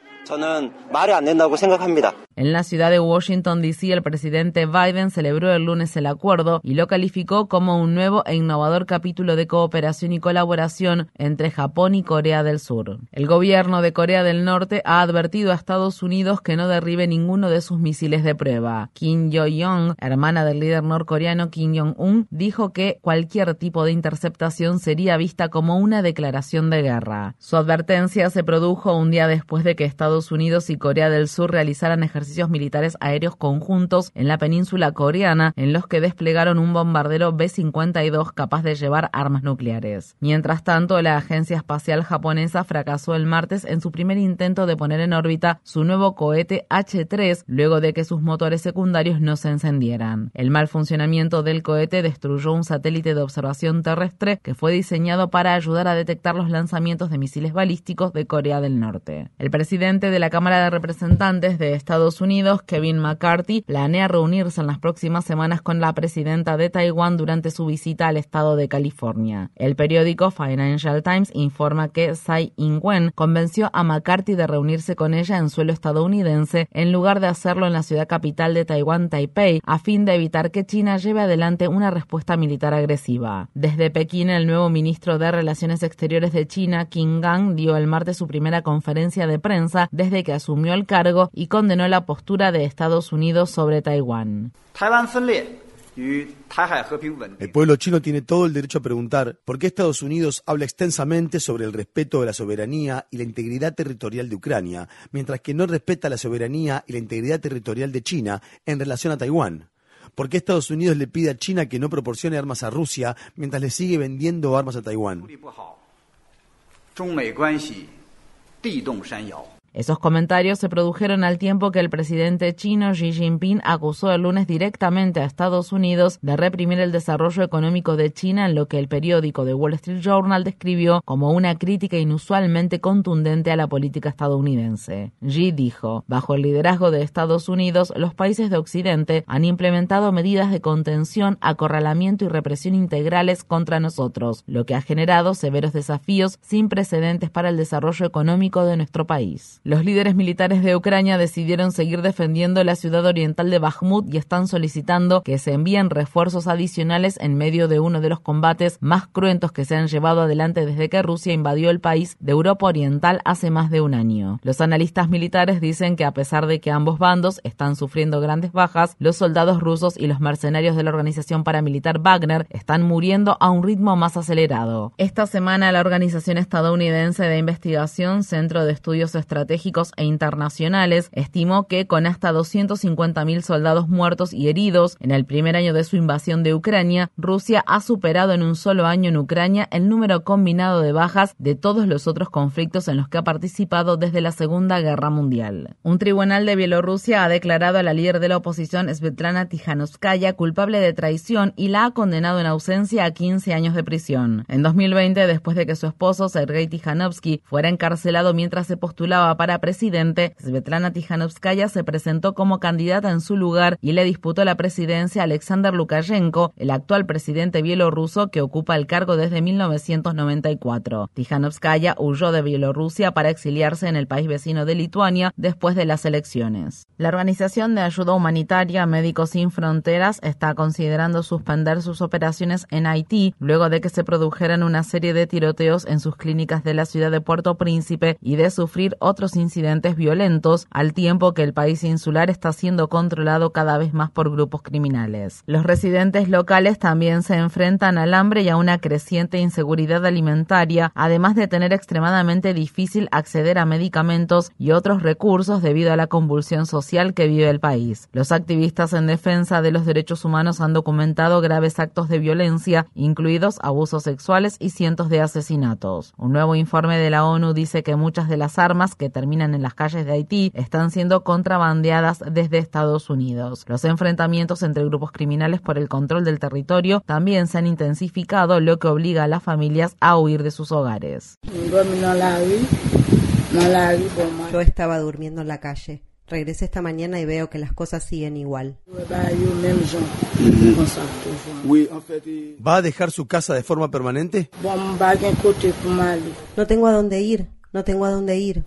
En la ciudad de Washington, D.C., el presidente Biden celebró el lunes el acuerdo y lo calificó como un nuevo e innovador capítulo de cooperación y colaboración entre Japón y Corea del Sur. El gobierno de Corea del Norte ha advertido a Estados Unidos que no derribe ninguno de sus misiles de prueba. Kim Yo-young, hermana del líder norcoreano Kim Jong-un, dijo que cualquier tipo de interceptación sería vista como una declaración de guerra. Su advertencia se produjo un día después de que Estados Unidos y Corea del Sur realizaran ejercicios militares aéreos conjuntos en la península coreana, en los que desplegaron un bombardero B-52 capaz de llevar armas nucleares. Mientras tanto, la Agencia Espacial Japonesa fracasó el martes en su primer intento de poner en órbita su nuevo cohete H-3 luego de que sus motores secundarios no se encendieran. El mal funcionamiento del cohete destruyó un satélite de observación terrestre que fue diseñado para ayudar a detectar los lanzamientos de misiles balísticos de Corea del Norte. El presidente de la Cámara de Representantes de Estados Unidos, Kevin McCarthy, planea reunirse en las próximas semanas con la presidenta de Taiwán durante su visita al estado de California. El periódico Financial Times informa que Tsai Ing-wen convenció a McCarthy de reunirse con ella en suelo estadounidense en lugar de hacerlo en la ciudad capital de Taiwán, Taipei, a fin de evitar que China lleve adelante una respuesta militar agresiva. Desde Pekín, el nuevo ministro de Relaciones Exteriores de China, Qin Gang, dio el martes su primera conferencia de prensa desde que asumió el cargo y condenó la postura de Estados Unidos sobre Taiwán. El pueblo chino tiene todo el derecho a preguntar por qué Estados Unidos habla extensamente sobre el respeto de la soberanía y la integridad territorial de Ucrania, mientras que no respeta la soberanía y la integridad territorial de China en relación a Taiwán. ¿Por qué Estados Unidos le pide a China que no proporcione armas a Rusia mientras le sigue vendiendo armas a Taiwán? Esos comentarios se produjeron al tiempo que el presidente chino Xi Jinping acusó el lunes directamente a Estados Unidos de reprimir el desarrollo económico de China en lo que el periódico The Wall Street Journal describió como una crítica inusualmente contundente a la política estadounidense. Xi dijo, bajo el liderazgo de Estados Unidos, los países de Occidente han implementado medidas de contención, acorralamiento y represión integrales contra nosotros, lo que ha generado severos desafíos sin precedentes para el desarrollo económico de nuestro país. Los líderes militares de Ucrania decidieron seguir defendiendo la ciudad oriental de Bakhmut y están solicitando que se envíen refuerzos adicionales en medio de uno de los combates más cruentos que se han llevado adelante desde que Rusia invadió el país de Europa Oriental hace más de un año. Los analistas militares dicen que a pesar de que ambos bandos están sufriendo grandes bajas, los soldados rusos y los mercenarios de la organización paramilitar Wagner están muriendo a un ritmo más acelerado. Esta semana la organización estadounidense de investigación Centro de Estudios Estratégicos estratégicos e internacionales, estimó que con hasta 250.000 soldados muertos y heridos en el primer año de su invasión de Ucrania, Rusia ha superado en un solo año en Ucrania el número combinado de bajas de todos los otros conflictos en los que ha participado desde la Segunda Guerra Mundial. Un tribunal de Bielorrusia ha declarado a la líder de la oposición Svetlana Tijanovskaya culpable de traición y la ha condenado en ausencia a 15 años de prisión. En 2020, después de que su esposo Sergei Tijanovsky fuera encarcelado mientras se postulaba para presidente, Svetlana Tijanovskaya se presentó como candidata en su lugar y le disputó la presidencia a Alexander Lukashenko, el actual presidente bielorruso que ocupa el cargo desde 1994. Tijanovskaya huyó de Bielorrusia para exiliarse en el país vecino de Lituania después de las elecciones. La Organización de Ayuda Humanitaria Médicos Sin Fronteras está considerando suspender sus operaciones en Haití luego de que se produjeran una serie de tiroteos en sus clínicas de la ciudad de Puerto Príncipe y de sufrir otros incidentes violentos, al tiempo que el país insular está siendo controlado cada vez más por grupos criminales. Los residentes locales también se enfrentan al hambre y a una creciente inseguridad alimentaria, además de tener extremadamente difícil acceder a medicamentos y otros recursos debido a la convulsión social que vive el país. Los activistas en defensa de los derechos humanos han documentado graves actos de violencia, incluidos abusos sexuales y cientos de asesinatos. Un nuevo informe de la ONU dice que muchas de las armas que terminan en las calles de Haití están siendo contrabandeadas desde Estados Unidos. Los enfrentamientos entre grupos criminales por el control del territorio también se han intensificado, lo que obliga a las familias a huir de sus hogares. Yo estaba durmiendo en la calle. Regresé esta mañana y veo que las cosas siguen igual. ¿Va a dejar su casa de forma permanente? No tengo a dónde ir. No tengo a dónde ir.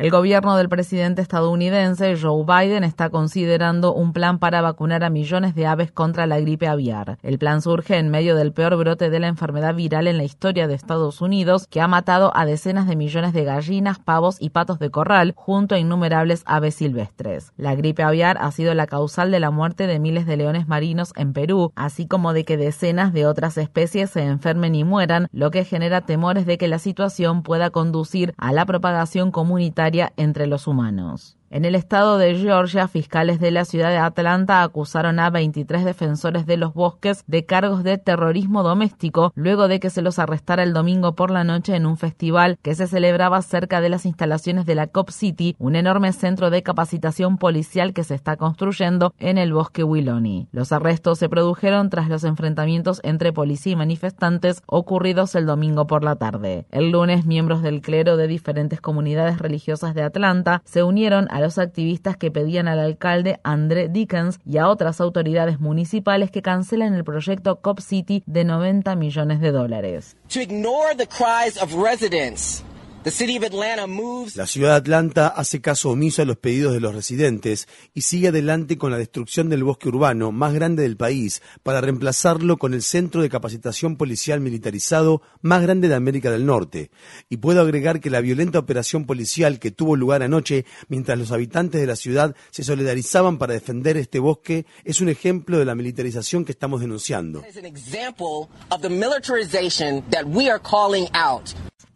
El gobierno del presidente estadounidense Joe Biden está considerando un plan para vacunar a millones de aves contra la gripe aviar. El plan surge en medio del peor brote de la enfermedad viral en la historia de Estados Unidos, que ha matado a decenas de millones de gallinas, pavos y patos de corral, junto a innumerables aves silvestres. La gripe aviar ha sido la causal de la muerte de miles de leones marinos en Perú, así como de que decenas de otras especies se enfermen y mueran, lo que genera temores de que la situación pueda conducir a la propagación comunitaria entre los humanos. En el estado de Georgia, fiscales de la ciudad de Atlanta acusaron a 23 defensores de los bosques de cargos de terrorismo doméstico luego de que se los arrestara el domingo por la noche en un festival que se celebraba cerca de las instalaciones de la Cop City, un enorme centro de capacitación policial que se está construyendo en el bosque Willowney. Los arrestos se produjeron tras los enfrentamientos entre policía y manifestantes ocurridos el domingo por la tarde. El lunes, miembros del clero de diferentes comunidades religiosas de Atlanta se unieron a los activistas que pedían al alcalde André Dickens y a otras autoridades municipales que cancelen el proyecto Cop City de 90 millones de dólares. La ciudad de Atlanta hace caso omiso a los pedidos de los residentes y sigue adelante con la destrucción del bosque urbano más grande del país para reemplazarlo con el centro de capacitación policial militarizado más grande de América del Norte. Y puedo agregar que la violenta operación policial que tuvo lugar anoche mientras los habitantes de la ciudad se solidarizaban para defender este bosque es un ejemplo de la militarización que estamos denunciando.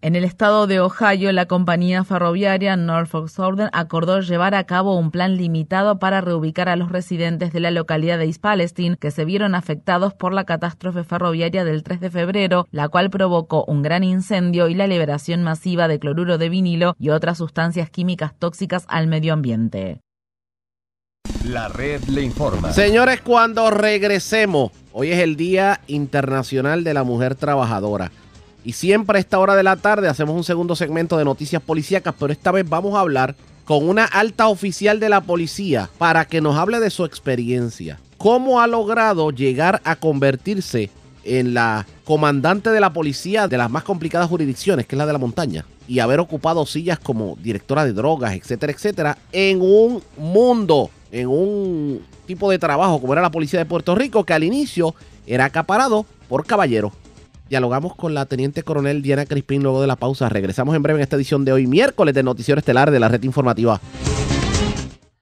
En el estado de Ohio, la compañía ferroviaria Norfolk Southern acordó llevar a cabo un plan limitado para reubicar a los residentes de la localidad de East Palestine que se vieron afectados por la catástrofe ferroviaria del 3 de febrero, la cual provocó un gran incendio y la liberación masiva de cloruro de vinilo y otras sustancias químicas tóxicas al medio ambiente. La red le informa. Señores, cuando regresemos, hoy es el Día Internacional de la Mujer Trabajadora. Y siempre a esta hora de la tarde hacemos un segundo segmento de noticias policíacas, pero esta vez vamos a hablar con una alta oficial de la policía para que nos hable de su experiencia. ¿Cómo ha logrado llegar a convertirse en la comandante de la policía de las más complicadas jurisdicciones, que es la de la montaña? Y haber ocupado sillas como directora de drogas, etcétera, etcétera, en un mundo, en un tipo de trabajo como era la policía de Puerto Rico, que al inicio era acaparado por caballeros. Dialogamos con la teniente coronel Diana Crispín luego de la pausa. Regresamos en breve en esta edición de hoy, miércoles de Noticiero Estelar de la Red Informativa.